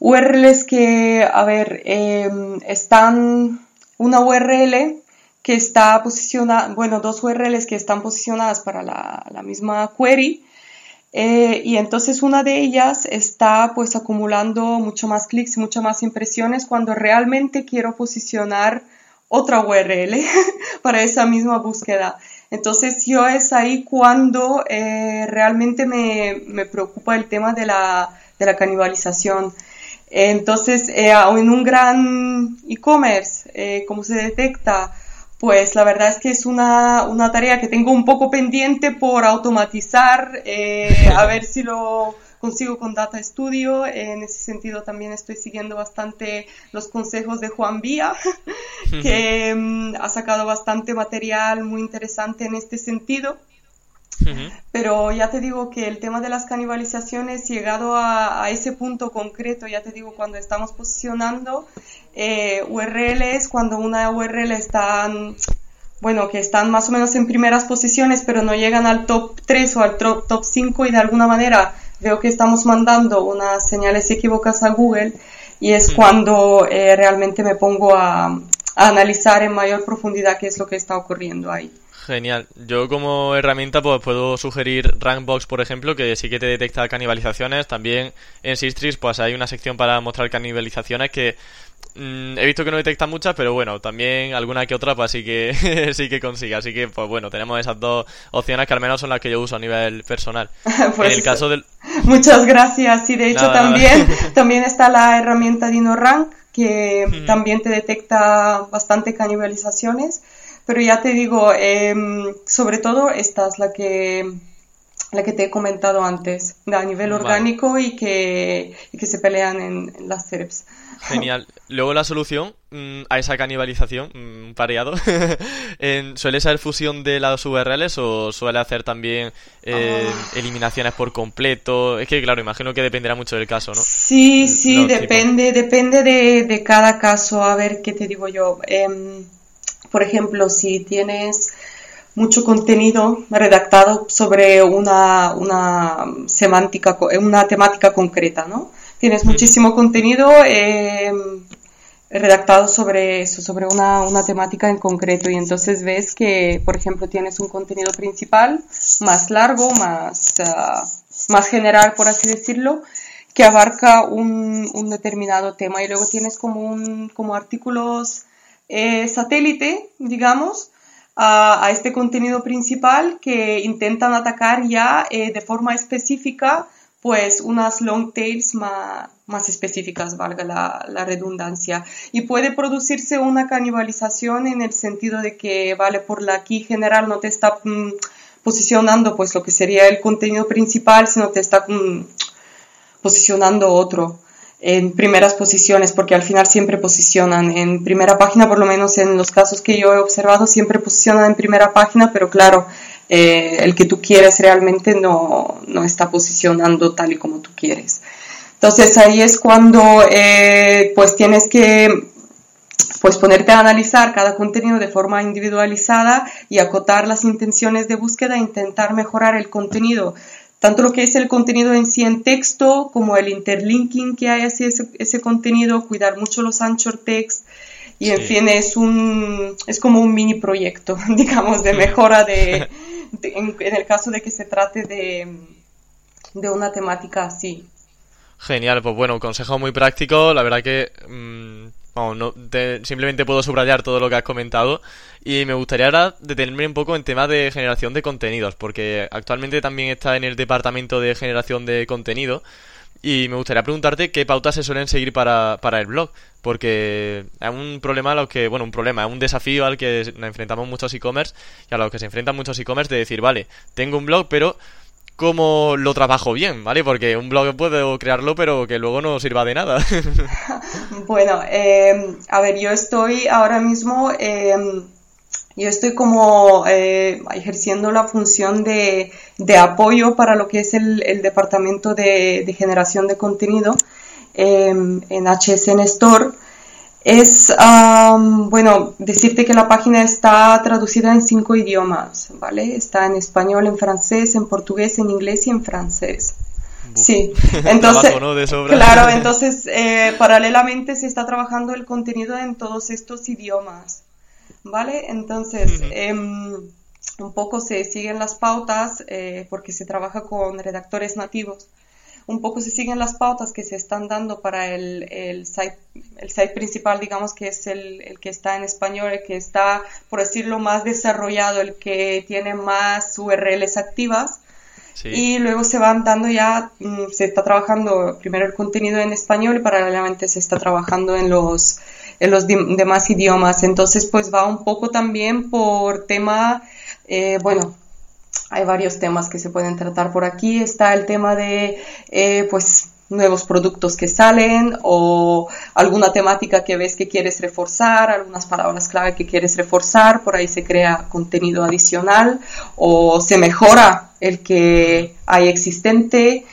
URLs que, a ver, em, están una URL que está posicionada, bueno, dos URLs que están posicionadas para la, la misma query, eh, y entonces una de ellas está pues acumulando mucho más clics y muchas más impresiones cuando realmente quiero posicionar otra URL para esa misma búsqueda. Entonces yo es ahí cuando eh, realmente me, me, preocupa el tema de la, de la canibalización. Entonces, eh, en un gran e-commerce, ¿cómo se detecta? Pues la verdad es que es una, una tarea que tengo un poco pendiente por automatizar, eh, a ver si lo consigo con Data Studio. En ese sentido también estoy siguiendo bastante los consejos de Juan Vía, que mm, ha sacado bastante material muy interesante en este sentido. Pero ya te digo que el tema de las canibalizaciones, llegado a, ese punto concreto, ya te digo, cuando estamos posicionando eh, URLs, cuando una URL está, bueno, que están más o menos en primeras posiciones, pero no llegan al top 3 o al top, top 5 y de alguna manera veo que estamos mandando unas señales equívocas a Google y es cuando eh, realmente me pongo a, analizar en mayor profundidad qué es lo que está ocurriendo ahí. Genial. Yo como herramienta pues puedo sugerir Rankbox, por ejemplo, que sí que te detecta canibalizaciones. También en Sistrix pues hay una sección para mostrar canibalizaciones que mm, he visto que no detecta muchas, pero bueno, también alguna que otra pues sí que sí que consigue. Así que pues bueno, tenemos esas dos opciones que al menos son las que yo uso a nivel personal. pues, en el caso del Muchas gracias. Y de hecho también también está la herramienta DinoRank que también te detecta bastante canibalizaciones. Pero ya te digo, em, sobre todo esta es la que, la que te he comentado antes, a nivel orgánico y que, que se pelean en, las CERPs. Genial. Luego la solución mm, a esa canibalización, mm, pareado, ¿suele ser fusión de las URLs o suele hacer también eh, ah. eliminaciones por completo? Es que, claro, imagino que dependerá mucho del caso, ¿no? Sí, sí, depende, depende de, de, cada caso. A ver, ¿qué te digo yo? Eh, por ejemplo, si tienes mucho contenido redactado sobre una, una semántica, una temática concreta, ¿no? Tienes muchísimo contenido eh, redactado sobre eso, sobre una, una, temática en concreto. Y entonces ves que, por ejemplo, tienes un contenido principal más largo, más, ah, más general, por así decirlo, que abarca un, un, determinado tema. Y luego tienes como, un, como artículos eh, satélite, digamos, a, este contenido principal que intentan atacar ya eh, de forma específica pues unas long tails más, más específicas, valga la, redundancia. Y puede producirse una canibalización en el sentido de que, vale, por la key general no te está mm, posicionando pues lo que sería el contenido principal, sino te está mm, posicionando otro en primeras posiciones, porque al final siempre posicionan en primera página, por lo menos en los casos que yo he observado, siempre posicionan en primera página, pero claro, eh, el que tú quieres realmente no, no, está posicionando tal y como tú quieres. Entonces ahí es cuando eh, pues tienes que pues ponerte a analizar cada contenido de forma individualizada y acotar las intenciones de búsqueda e intentar mejorar el contenido. Tanto lo que es el contenido en sí en texto como el interlinking que hay hacia ese, contenido, cuidar mucho los anchor text y en fin es un es como un mini proyecto digamos de mejora de, en, el caso de que se trate de, de una temática así. Genial, pues bueno, consejo muy práctico, la verdad que mm, simplemente puedo subrayar todo lo que has comentado y me gustaría ahora detenerme un poco en temas de generación de contenidos, porque actualmente también está en el departamento de generación de contenido y me gustaría preguntarte qué pautas se suelen seguir para, para el blog, porque es un problema a lo que, bueno, un problema, es un desafío al que nos enfrentamos muchos e-commerce y a lo que se enfrentan muchos e-commerce de decir, vale, tengo un blog, pero cómo lo trabajo bien, ¿vale? Porque un blog puedo crearlo, pero que luego no sirva de nada. bueno, em, a ver, yo estoy ahora mismo, em, yo estoy como eh, ejerciendo la función de, apoyo para lo que es el, departamento de, generación de contenido em, en HSN Store. Es, bueno, decirte que la página está traducida en cinco idiomas, ¿vale? Está en español, en francés, en portugués, en inglés y en francés. Sí, entonces, claro, entonces eh, paralelamente se está trabajando el contenido en todos estos idiomas, ¿vale? Entonces, em, un poco se siguen las pautas eh, porque se trabaja con redactores nativos un poco se siguen las pautas que se están dando para el, el, site, el site principal, digamos que es el, el, que está en español, el que está, por decirlo, más desarrollado, el que tiene más URLs activas. Y luego se van dando ya, mm, se está trabajando primero el contenido en español y paralelamente se está trabajando en los, en los demás idiomas. Entonces, pues va un poco también por tema, eh, bueno, hay varios temas que se pueden tratar por aquí. Está el tema de, eh, pues, nuevos productos que salen o alguna temática que ves que quieres reforzar, algunas palabras clave que quieres reforzar, por ahí se crea contenido adicional o se mejora el que hay existente.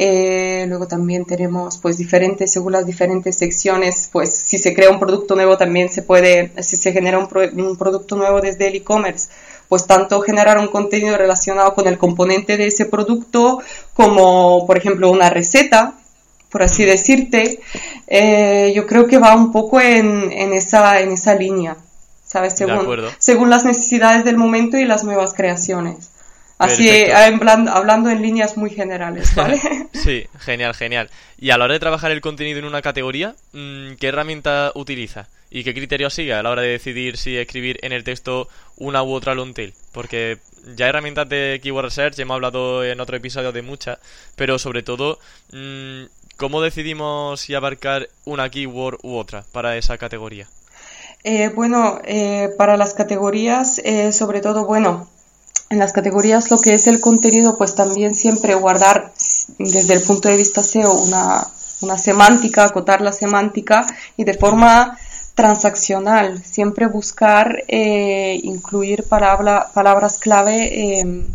Eh, luego también tenemos pues diferentes, según las diferentes secciones, pues si se crea un producto nuevo también se puede, si se genera un, un producto nuevo desde el e-commerce, pues tanto generar un contenido relacionado con el componente de ese producto como, por ejemplo, una receta, por así decirte, eh, yo creo que va un poco en, en, esa, en esa línea, ¿sabes? Según, según las necesidades del momento y las nuevas creaciones. Así, eh, hablando en líneas muy generales, ¿vale? sí, genial, genial. Y a la hora de trabajar el contenido en una categoría, mm, ¿qué herramienta utiliza? ¿Y qué criterio sigue a la hora de decidir si escribir en el texto una u otra long tail? Porque ya herramientas de Keyword Research, hemos hablado en otro episodio de muchas, pero sobre todo, mm, ¿cómo decidimos si abarcar una keyword u otra para esa categoría? Eh, bueno, eh, para las categorías, sobre todo, bueno, en las categorías lo que es el contenido, pues también siempre guardar desde el punto de vista SEO una, una semántica, acotar la semántica y de forma transaccional, siempre buscar eh, incluir palabra, palabras clave em,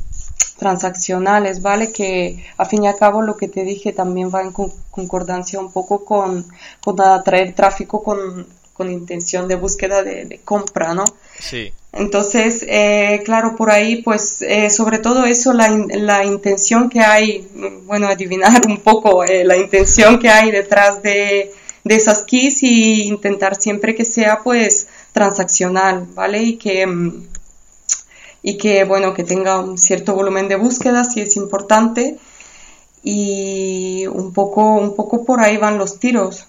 transaccionales, ¿vale? Que a fin y a cabo lo que te dije también va en concordancia un poco con, con atraer tráfico con, con intención de búsqueda de, compra, ¿no? Sí. Entonces, eh, claro, por ahí, pues, eh, sobre todo eso, la, la, intención que hay, bueno, adivinar un poco eh, la intención que hay detrás de, de esas keys y intentar siempre que sea, pues, transaccional, ¿vale? Y que, mm, y que, bueno, que tenga un cierto volumen de búsqueda, si es importante. Y un poco, un poco por ahí van los tiros.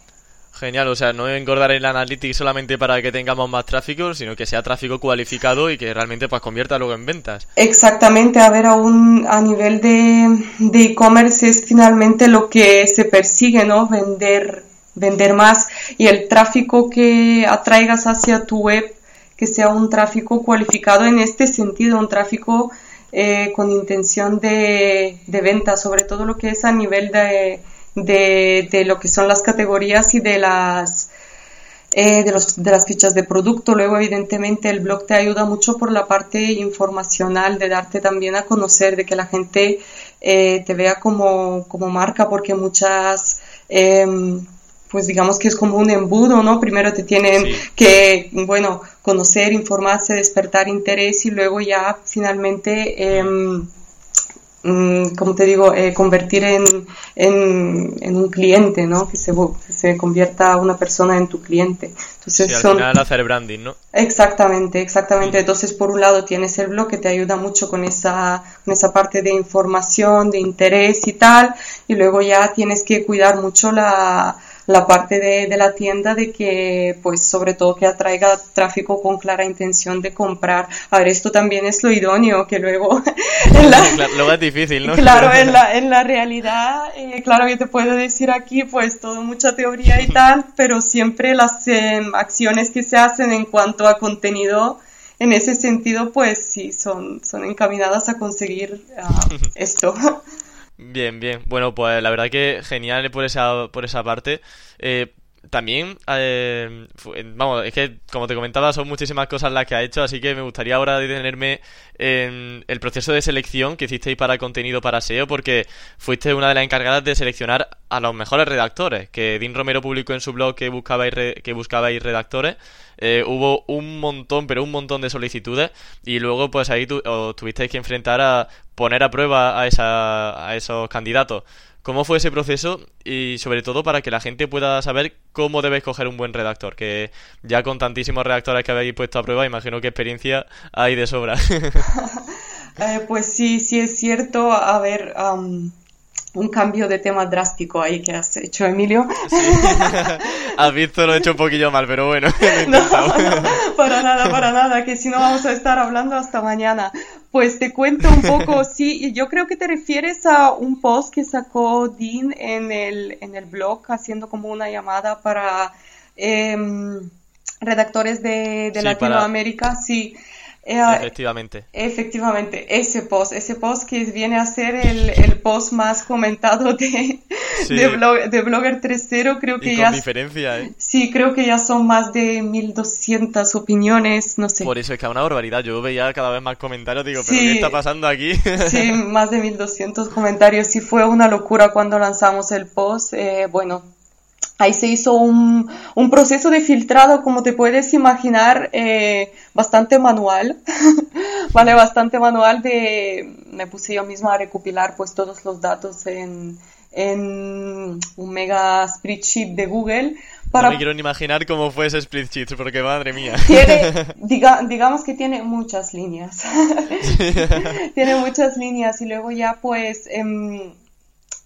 Genial, o sea, no engordar el analytics solamente para que tengamos más tráfico, sino que sea tráfico cualificado y que realmente pues convierta luego en ventas. Exactamente, a ver, a, un, a nivel de e-commerce es finalmente lo que se persigue, ¿no? Vender, vender más y el tráfico que atraigas hacia tu web, que sea un tráfico cualificado en este sentido, un tráfico eh, con intención de, de venta, sobre todo lo que es a nivel de de, de lo que son las categorías y de las eh, de, los, de las fichas de producto. Luego, evidentemente, el blog te ayuda mucho por la parte informacional, de darte también a conocer, de que la gente eh, te vea como, como, marca, porque muchas, em, pues digamos que es como un embudo, ¿no? Primero te tienen que, bueno, conocer, informarse, despertar interés y luego ya finalmente... Mm, como te digo, eh, convertir en, en, un cliente, ¿no? Que se, se convierta una persona en tu cliente. Entonces, sí, al final hacer branding, ¿no? Exactamente, exactamente. Entonces, por un lado tienes el blog que te ayuda mucho con esa, con esa parte de información, de interés y tal, y luego ya tienes que cuidar mucho la, la parte de, de, la tienda de que, pues, sobre todo que atraiga tráfico con clara intención de comprar. A ver, esto también es lo idóneo, que luego... luego es difícil, ¿no? Claro, en la, en la realidad, eh, claro que te puedo decir aquí, pues, todo mucha teoría y tal, pero siempre las em, acciones que se hacen en cuanto a contenido, en ese sentido, pues, sí, son, son encaminadas a conseguir ah, esto. Bien, bien. Bueno, pues la verdad que genial por esa, por esa parte. Eh, también, eh, vamos, es que como te comentaba, son muchísimas cosas las que ha hecho, así que me gustaría ahora detenerme en el proceso de selección que hicisteis para contenido para SEO, porque fuiste una de las encargadas de seleccionar a los mejores redactores, que Dean Romero publicó en su blog que buscabais, que buscabais redactores. Eh, hubo un montón, pero un montón de solicitudes, y luego pues ahí os tuvisteis que enfrentar a poner a prueba a, esa, a esos candidatos. ¿Cómo fue ese proceso? Y sobre todo para que la gente pueda saber cómo debe escoger un buen redactor, que ya con tantísimos redactores que habéis puesto a prueba, imagino que experiencia hay de sobra. Eh, pues sí, sí es cierto. A ver, un cambio de tema drástico ahí que has hecho, Emilio. Sí. has visto, lo he hecho un poquillo mal, pero bueno. no, para nada, para nada, que si no vamos a estar hablando hasta mañana. Pues te cuento un poco, sí, yo creo que te refieres a un post que sacó Dean en el, en el blog, haciendo como una llamada para em, redactores de, Latinoamérica, sí. Eh, efectivamente. Efectivamente, ese post, ese post que viene a ser el, el post más comentado de, de, blog, de, Blogger 3.0, creo que y ya... Con diferencia, ¿eh? Sí, creo que ya son más de 1200 opiniones, no sé. Por eso es que es una barbaridad, yo veía cada vez más comentarios, digo, ¿pero qué está pasando aquí? sí, más de 1200 comentarios, sí fue una locura cuando lanzamos el post, eh, bueno, Ahí se hizo un, un, proceso de filtrado, como te puedes imaginar, eh, bastante manual, vale, bastante manual de, me puse yo misma a recopilar pues todos los datos en, en un mega spreadsheet de Google. Para... No me quiero ni imaginar cómo fue ese spreadsheet, porque madre mía. Tiene, diga, digamos que tiene muchas líneas. tiene muchas líneas y luego ya pues... Eh,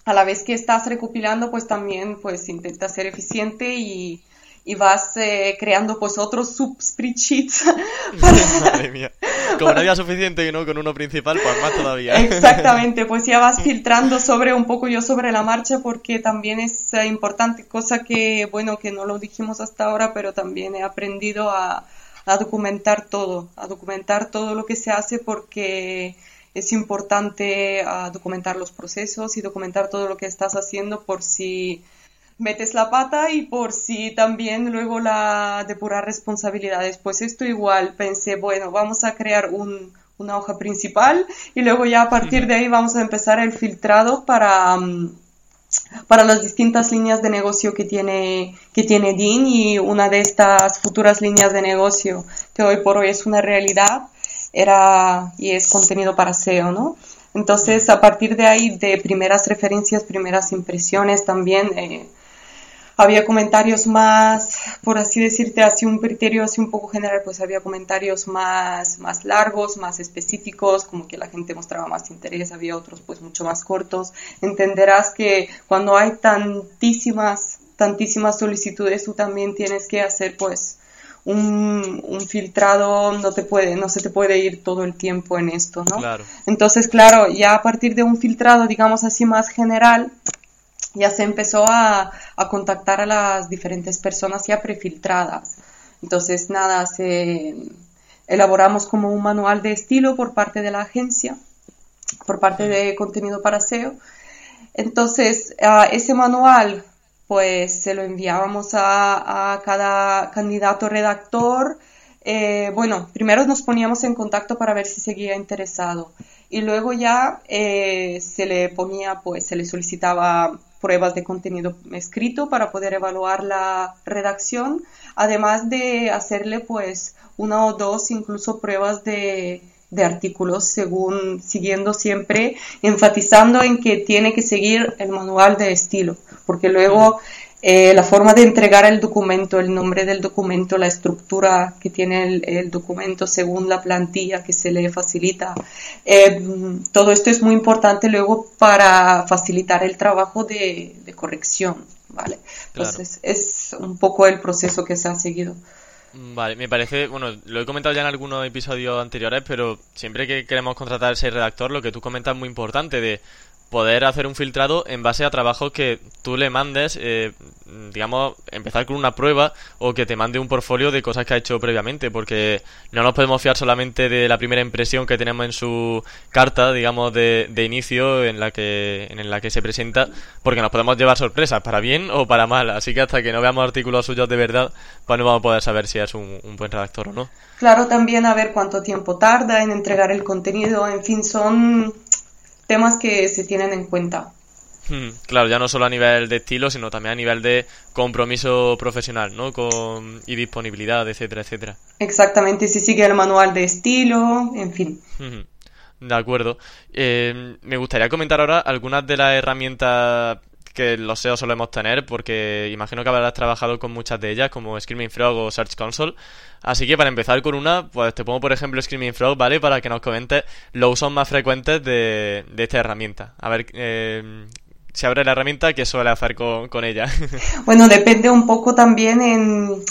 a la vez que estás recopilando, pues también pues intenta ser eficiente y, y vas eh, creando pues otros sub-spreadsheets. Madre mía. Como no había suficiente ¿no? con uno principal, pues más todavía. Exactamente, pues ya vas filtrando sobre un poco yo sobre la marcha porque también es eh, importante, cosa que, bueno, que no lo dijimos hasta ahora, pero también he aprendido a, a documentar todo, a documentar todo lo que se hace porque es importante ah, documentar los procesos y documentar todo lo que estás haciendo por si metes la pata y por si también luego la depurar responsabilidades. Pues esto igual pensé, bueno, vamos a crear un, una hoja principal y luego ya a partir de ahí vamos a empezar el filtrado para, mm, para las distintas líneas de negocio que tiene, que tiene DIN y una de estas futuras líneas de negocio que hoy por hoy es una realidad era y es contenido para SEO, ¿no? Entonces, a partir de ahí, de primeras referencias, primeras impresiones también, eh, había comentarios más, por así decirte, así un criterio así un poco general, pues había comentarios más, más largos, más específicos, como que la gente mostraba más interés, había otros pues mucho más cortos. Entenderás que cuando hay tantísimas, tantísimas solicitudes, tú también tienes que hacer pues un, filtrado no te puede, no se te puede ir todo el tiempo en esto, ¿no? Entonces, claro, ya a partir de un filtrado, digamos así, más general, ya se empezó a, contactar a las diferentes personas ya prefiltradas. Entonces, nada, se elaboramos como un manual de estilo por parte de la agencia, por parte de contenido para SEO. Entonces, ese manual pues se lo enviábamos a, cada candidato redactor. Eh, bueno, primero nos poníamos en contacto para ver si seguía interesado y luego ya eh, se le ponía, pues se le solicitaba pruebas de contenido escrito para poder evaluar la redacción, además de hacerle pues una o dos incluso pruebas de, de artículos según siguiendo siempre enfatizando en que tiene que seguir el manual de estilo porque luego eh, la forma de entregar el documento, el nombre del documento, la estructura que tiene el, documento según la plantilla que se le facilita. Eh, todo esto es muy importante luego para facilitar el trabajo de, corrección, ¿vale? Entonces es un poco el proceso que se ha seguido. Vale, me parece, bueno, lo he comentado ya en algunos episodios anteriores, pero siempre que queremos contratar ese redactor, lo que tú comentas es muy importante de poder hacer un filtrado en base a trabajos que tú le mandes, eh, digamos, empezar con una prueba o que te mande un portfolio de cosas que ha hecho previamente, porque no nos podemos fiar solamente de la primera impresión que tenemos en su carta, digamos, de, de inicio en la, que, en la que se presenta, porque nos podemos llevar sorpresas, para bien o para mal, así que hasta que no veamos artículos suyos de verdad, pues no vamos a poder saber si es un, un buen redactor o no. Claro, también a ver cuánto tiempo tarda en entregar el contenido, en fin, son temas que se tienen en cuenta. Hmm, claro, ya no solo a nivel de estilo, sino también a nivel de compromiso profesional, ¿no? Con, y disponibilidad, etcétera, etcétera. Exactamente, si sigue el manual de estilo, en fin. Hmm, de acuerdo. Eh, me gustaría comentar ahora algunas de las herramientas que los SEO solemos tener, porque imagino que habrás trabajado con muchas de ellas, como Screaming Frog o Search Console. Así que para empezar con una, pues te pongo por ejemplo Screaming Frog, ¿vale? Para que nos comentes los usos más frecuentes de, esta herramienta. A ver, eh, si abre la herramienta, ¿qué suele hacer con, ella? bueno, depende un poco también en,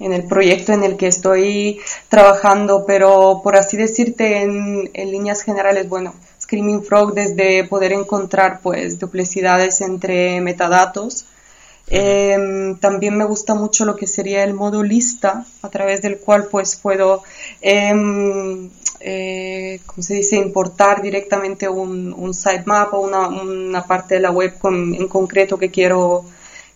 en, el proyecto en el que estoy trabajando, pero por así decirte, en, en líneas generales, bueno, Screaming Frog desde poder encontrar pues duplicidades entre metadatos Em, también me gusta mucho lo que sería el modo lista, a través del cual pues puedo, eh, eh, ¿cómo se dice?, importar directamente un, un sitemap o una, una, parte de la web en concreto que quiero,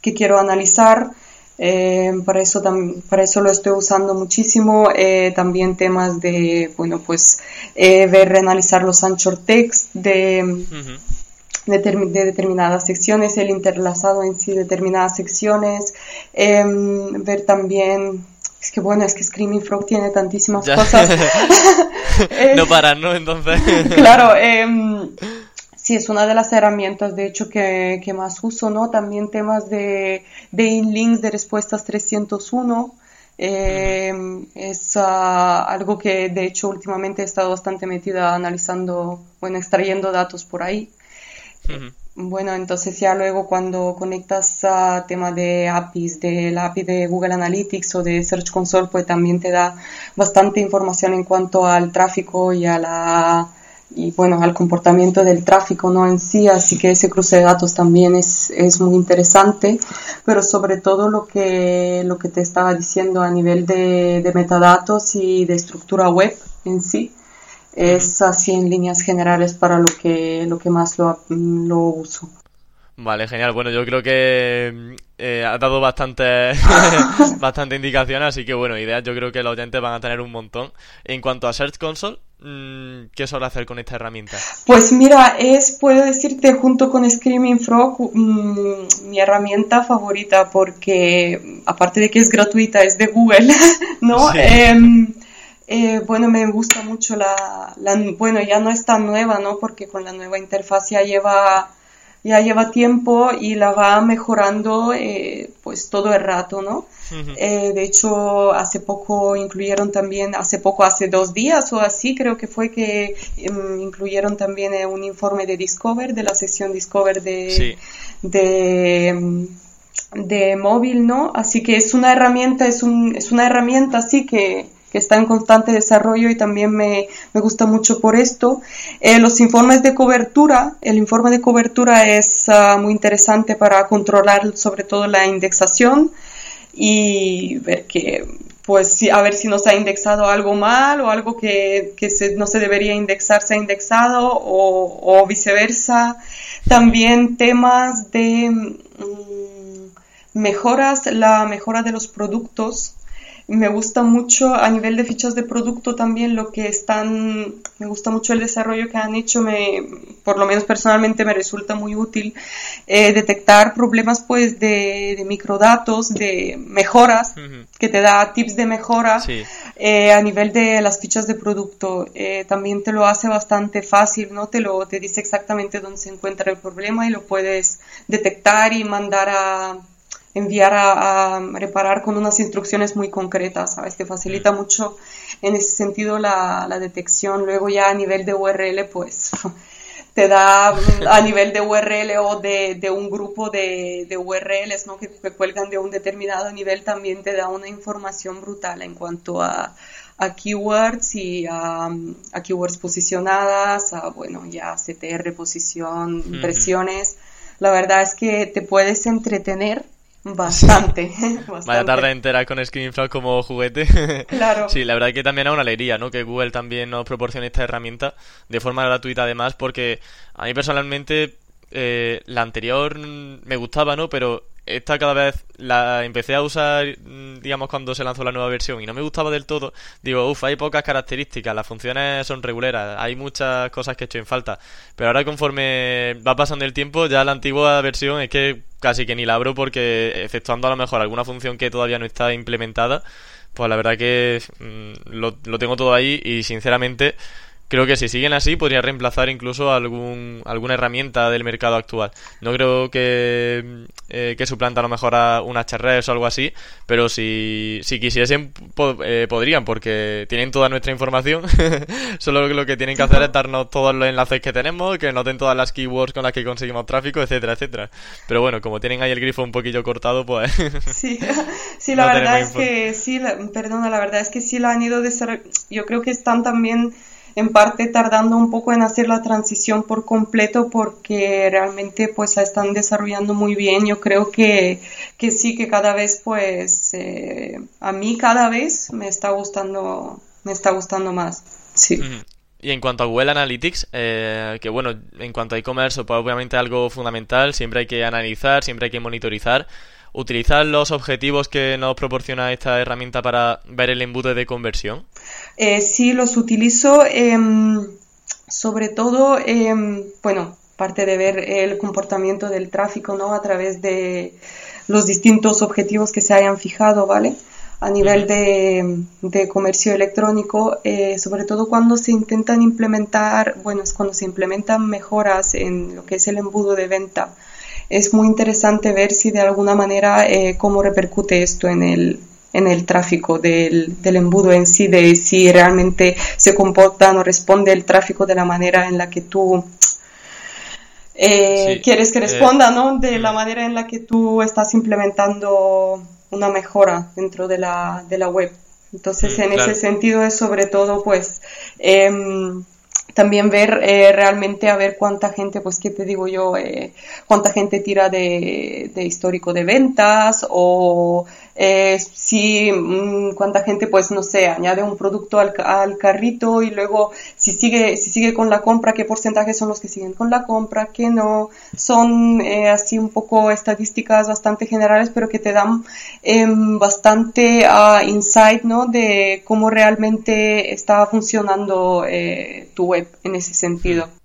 que quiero analizar. Eh, para, eso para eso lo estoy usando muchísimo. Eh, también temas de, bueno, pues eh, ver, analizar los anchor text de, de, determinadas secciones, el interlazado en sí de determinadas secciones. Em, ver también, es que bueno, es que Screaming Frog tiene tantísimas cosas. no paran, ¿no? Entonces. claro. Eh, Sí, es una de las herramientas, de hecho, que, más uso, ¿no? También temas de, de inlinks de respuestas 301. Eh, es ah, algo que, de hecho, últimamente he estado bastante metida analizando, bueno, extrayendo datos por ahí. Bueno, entonces ya luego cuando conectas a tema de APIs, de la API de Google Analytics o de Search Console, pues también te da bastante información en cuanto al tráfico y a la y bueno, al comportamiento del tráfico no en sí, así que ese cruce de datos también es, es muy interesante, pero sobre todo lo que, lo que te estaba diciendo a nivel de, de metadatos y de estructura web en sí, es así en líneas generales para lo que, lo que más lo, lo uso. Vale, genial. Bueno, yo creo que eh, ha dado bastante, bastante indicación, así que bueno, ideas yo creo que los oyentes van a tener un montón. En cuanto a Search Console, ¿qué suele hacer con esta herramienta? Pues mira, es, puedo decirte, junto con Screaming Frog, mm, mi herramienta favorita, porque aparte de que es gratuita, es de Google, ¿no? Em, eh, bueno, me gusta mucho la, la, bueno, ya no es tan nueva, ¿no? Porque con la nueva interfaz ya lleva ya lleva tiempo y la va mejorando eh, pues todo el rato, ¿no? Eh, de hecho, hace poco incluyeron también, hace poco, hace dos días o así, creo que fue que em, incluyeron también eh, un informe de Discover, de la sección Discover de, de, de móvil, ¿no? Así que es una herramienta, es, un, es una herramienta así que, está en constante desarrollo y también me, me gusta mucho por esto. Eh, los informes de cobertura, el informe de cobertura es ah, muy interesante para controlar sobre todo la indexación y ver que pues a ver si nos ha indexado algo mal o algo que, que no se debería indexar se ha indexado o, o viceversa. También temas de mm, mejoras, la mejora de los productos me gusta mucho a nivel de fichas de producto también lo que están, me gusta mucho el desarrollo que han hecho, me, por lo menos personalmente me resulta muy útil eh, detectar problemas pues de, microdatos, de mejoras, que te da tips de mejora eh, a nivel de las fichas de producto. Eh, también te lo hace bastante fácil, ¿no? Te lo, te dice exactamente dónde se encuentra el problema y lo puedes detectar y mandar a enviar a, reparar con unas instrucciones muy concretas, ¿sabes? Te facilita mm. mucho en ese sentido la, detección. Luego ya a nivel de URL, pues te da a nivel de URL o de, un grupo de, URLs ¿no? que, cuelgan de un determinado nivel, también te da una información brutal en cuanto a, keywords y a, keywords posicionadas, a, bueno, ya CTR, posición, impresiones. La verdad es que te puedes entretener Bastante, Vaya tarde entera con Screenflow como juguete. Claro. sí, la verdad que también es una alegría, ¿no? Que Google también nos proporcione esta herramienta de forma gratuita además, porque a mí personalmente eh, la anterior me gustaba, ¿no? Pero esta cada vez la empecé a usar, mm, digamos, cuando se lanzó la nueva versión y no me gustaba del todo. Digo, uff, hay pocas características, las funciones son regulares, hay muchas cosas que he hecho en falta. Pero ahora conforme va pasando el tiempo, ya la antigua versión es que casi que ni la abro porque, exceptuando a lo mejor alguna función que todavía no está implementada, pues la verdad que mm, lo tengo todo ahí y sinceramente Creo que si siguen así podría reemplazar incluso algún, alguna herramienta del mercado actual. No creo que, eh, que suplanta a lo mejor a un HRS o algo así, pero si, si quisiesen eh, podrían porque tienen toda nuestra información. Solo lo que tienen que hacer es darnos todos los enlaces que tenemos, que noten todas las keywords con las que conseguimos tráfico, etcétera, etcétera. Pero bueno, como tienen ahí el grifo un poquillo cortado, pues... sí, sí, la verdad es que sí, perdona, la verdad es que sí lo han ido desarrollando. Yo creo que están también en parte tardando un poco en hacer la transición por completo porque realmente pues la están desarrollando muy bien. Yo creo que, que sí, que cada vez pues eh, a mí cada vez me está gustando, me está gustando más. Sí. Y en cuanto a Google Analytics, eh, que bueno, en cuanto a e-commerce, pues obviamente algo fundamental, siempre hay que analizar, siempre hay que monitorizar. ¿Utilizar los objetivos que nos proporciona esta herramienta para ver el embudo de conversión? Eh, sí, los utilizo em, sobre todo, em, bueno, parte de ver el comportamiento del tráfico, ¿no? A través de los distintos objetivos que se hayan fijado, ¿vale? a nivel de, comercio electrónico, eh, sobre todo cuando se intentan implementar, bueno, es cuando se implementan mejoras en lo que es el embudo de venta. Es muy interesante ver si de alguna manera eh, cómo repercute esto en el, en el tráfico del, del, embudo en sí, de si realmente se comporta o responde el tráfico de la manera en la que tú eh, quieres que responda, ¿no? De la manera en la que tú estás implementando una mejora dentro de la, de la web. Entonces, en ese sentido es sobre todo, pues, em, también ver eh, realmente a ver cuánta gente, pues, ¿qué te digo yo? Eh, cuánta gente tira de, de histórico de ventas o eh, si mm, cuánta gente pues no sé añade un producto al, al, carrito y luego si sigue si sigue con la compra qué porcentaje son los que siguen con la compra qué no son eh, así un poco estadísticas bastante generales pero que te dan em, bastante uh, insight no de cómo realmente está funcionando eh, tu web en ese sentido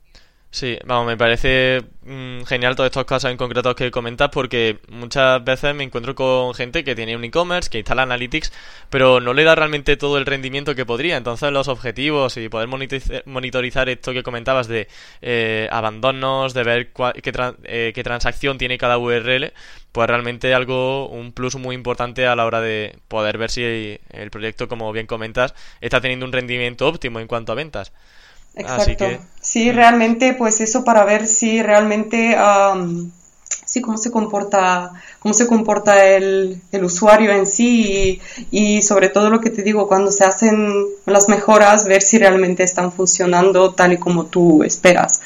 Sí, vamos, me parece mm, genial todos estos casos en concreto que comentas porque muchas veces me encuentro con gente que tiene un e-commerce, que instala Analytics, pero no le da realmente todo el rendimiento que podría. Entonces los objetivos y poder monitorizar esto que comentabas de eh, abandonos, de ver qué, eh, qué transacción tiene cada URL, pues realmente algo, un plus muy importante a la hora de poder ver si el proyecto, como bien comentas, está teniendo un rendimiento óptimo en cuanto a ventas. Exacto. Sí, realmente, pues eso para ver si realmente, sí, cómo se comporta, cómo se comporta el, el usuario en sí y, y, sobre todo lo que te digo, cuando se hacen las mejoras, ver si realmente están funcionando tal y como tú esperas.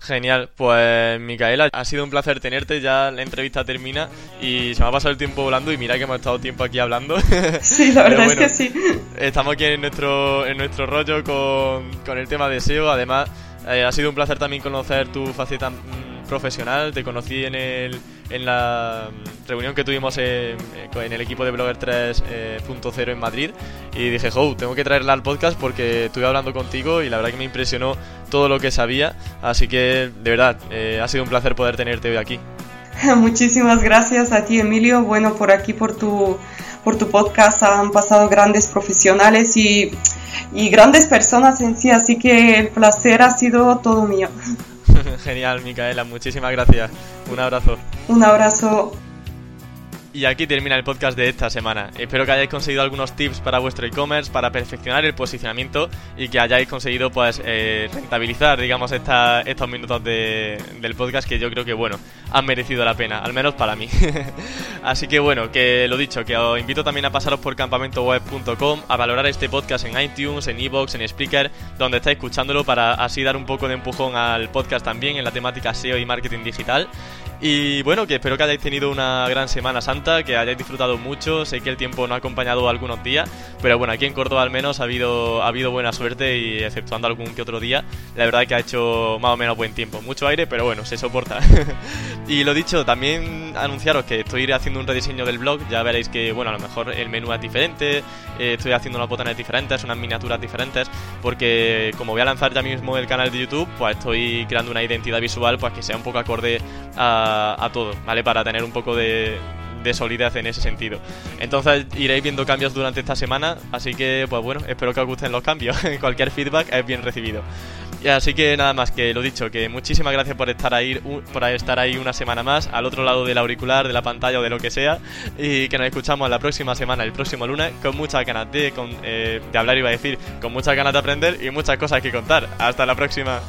Genial, pues Micaela, ha sido un placer tenerte, ya la entrevista termina y se me ha pasado el tiempo volando y mira que hemos estado tiempo aquí hablando. Sí, la verdad es que sí. Estamos aquí en nuestro, en nuestro rollo con, con el tema de SEO, además eh, ha sido un placer también conocer tu faceta mm, profesional, te conocí en el en la mm, reunión que tuvimos en, el equipo de Blogger 3.0 eh, en Madrid y dije, oh, tengo que traerla al podcast porque estuve hablando contigo y la verdad que me impresionó todo lo que sabía, así que de verdad, eh, ha sido un placer poder tenerte hoy aquí. Muchísimas gracias a ti, Emilio. Bueno, por aquí, por tu, por tu podcast han pasado grandes profesionales y, y grandes personas en sí, así que el placer ha sido todo mío. Genial, Micaela, muchísimas gracias. Un abrazo. Un abrazo. Y aquí termina el podcast de esta semana. Espero que hayáis conseguido algunos tips para vuestro e-commerce, para perfeccionar el posicionamiento y que hayáis conseguido pues eh, rentabilizar, digamos, esta, estos minutos de, del podcast que yo creo que, bueno, han merecido la pena, al menos para mí. Así que bueno, que lo dicho, que os invito también a pasaros por campamentoweb.com, a valorar este podcast en iTunes, en Evox, en Spreaker, donde estáis escuchándolo para así dar un poco de empujón al podcast también en la temática SEO y marketing digital. Y bueno, que espero que hayáis tenido una gran Semana Santa, que hayáis disfrutado mucho. Sé que el tiempo no ha acompañado algunos días, pero bueno, aquí en Córdoba al menos ha habido, ha habido buena suerte y exceptuando algún que otro día, la verdad que ha hecho más o menos buen tiempo. Mucho aire, pero bueno, se soporta. y lo dicho, también anunciaros que estoy haciendo un rediseño del blog. Ya veréis que, bueno, a lo mejor el menú es diferente, eh, estoy haciendo unas botones diferentes, unas miniaturas diferentes, porque como voy a lanzar ya mismo el canal de YouTube, pues estoy creando una identidad visual pues que sea un poco acorde a a, todo, ¿vale? Para tener un poco de, de solidez en ese sentido. Entonces iréis viendo cambios durante esta semana, así que pues bueno, espero que os gusten los cambios. Cualquier feedback es bien recibido. Así que nada más que lo dicho, que muchísimas gracias por estar ahí, por estar ahí una semana más, al otro lado del auricular, de la pantalla o de lo que sea, y que nos escuchamos la próxima semana, el próximo lunes, con muchas ganas de, con, eh, de hablar, iba decir, con muchas ganas de aprender y muchas cosas que contar. Hasta la próxima.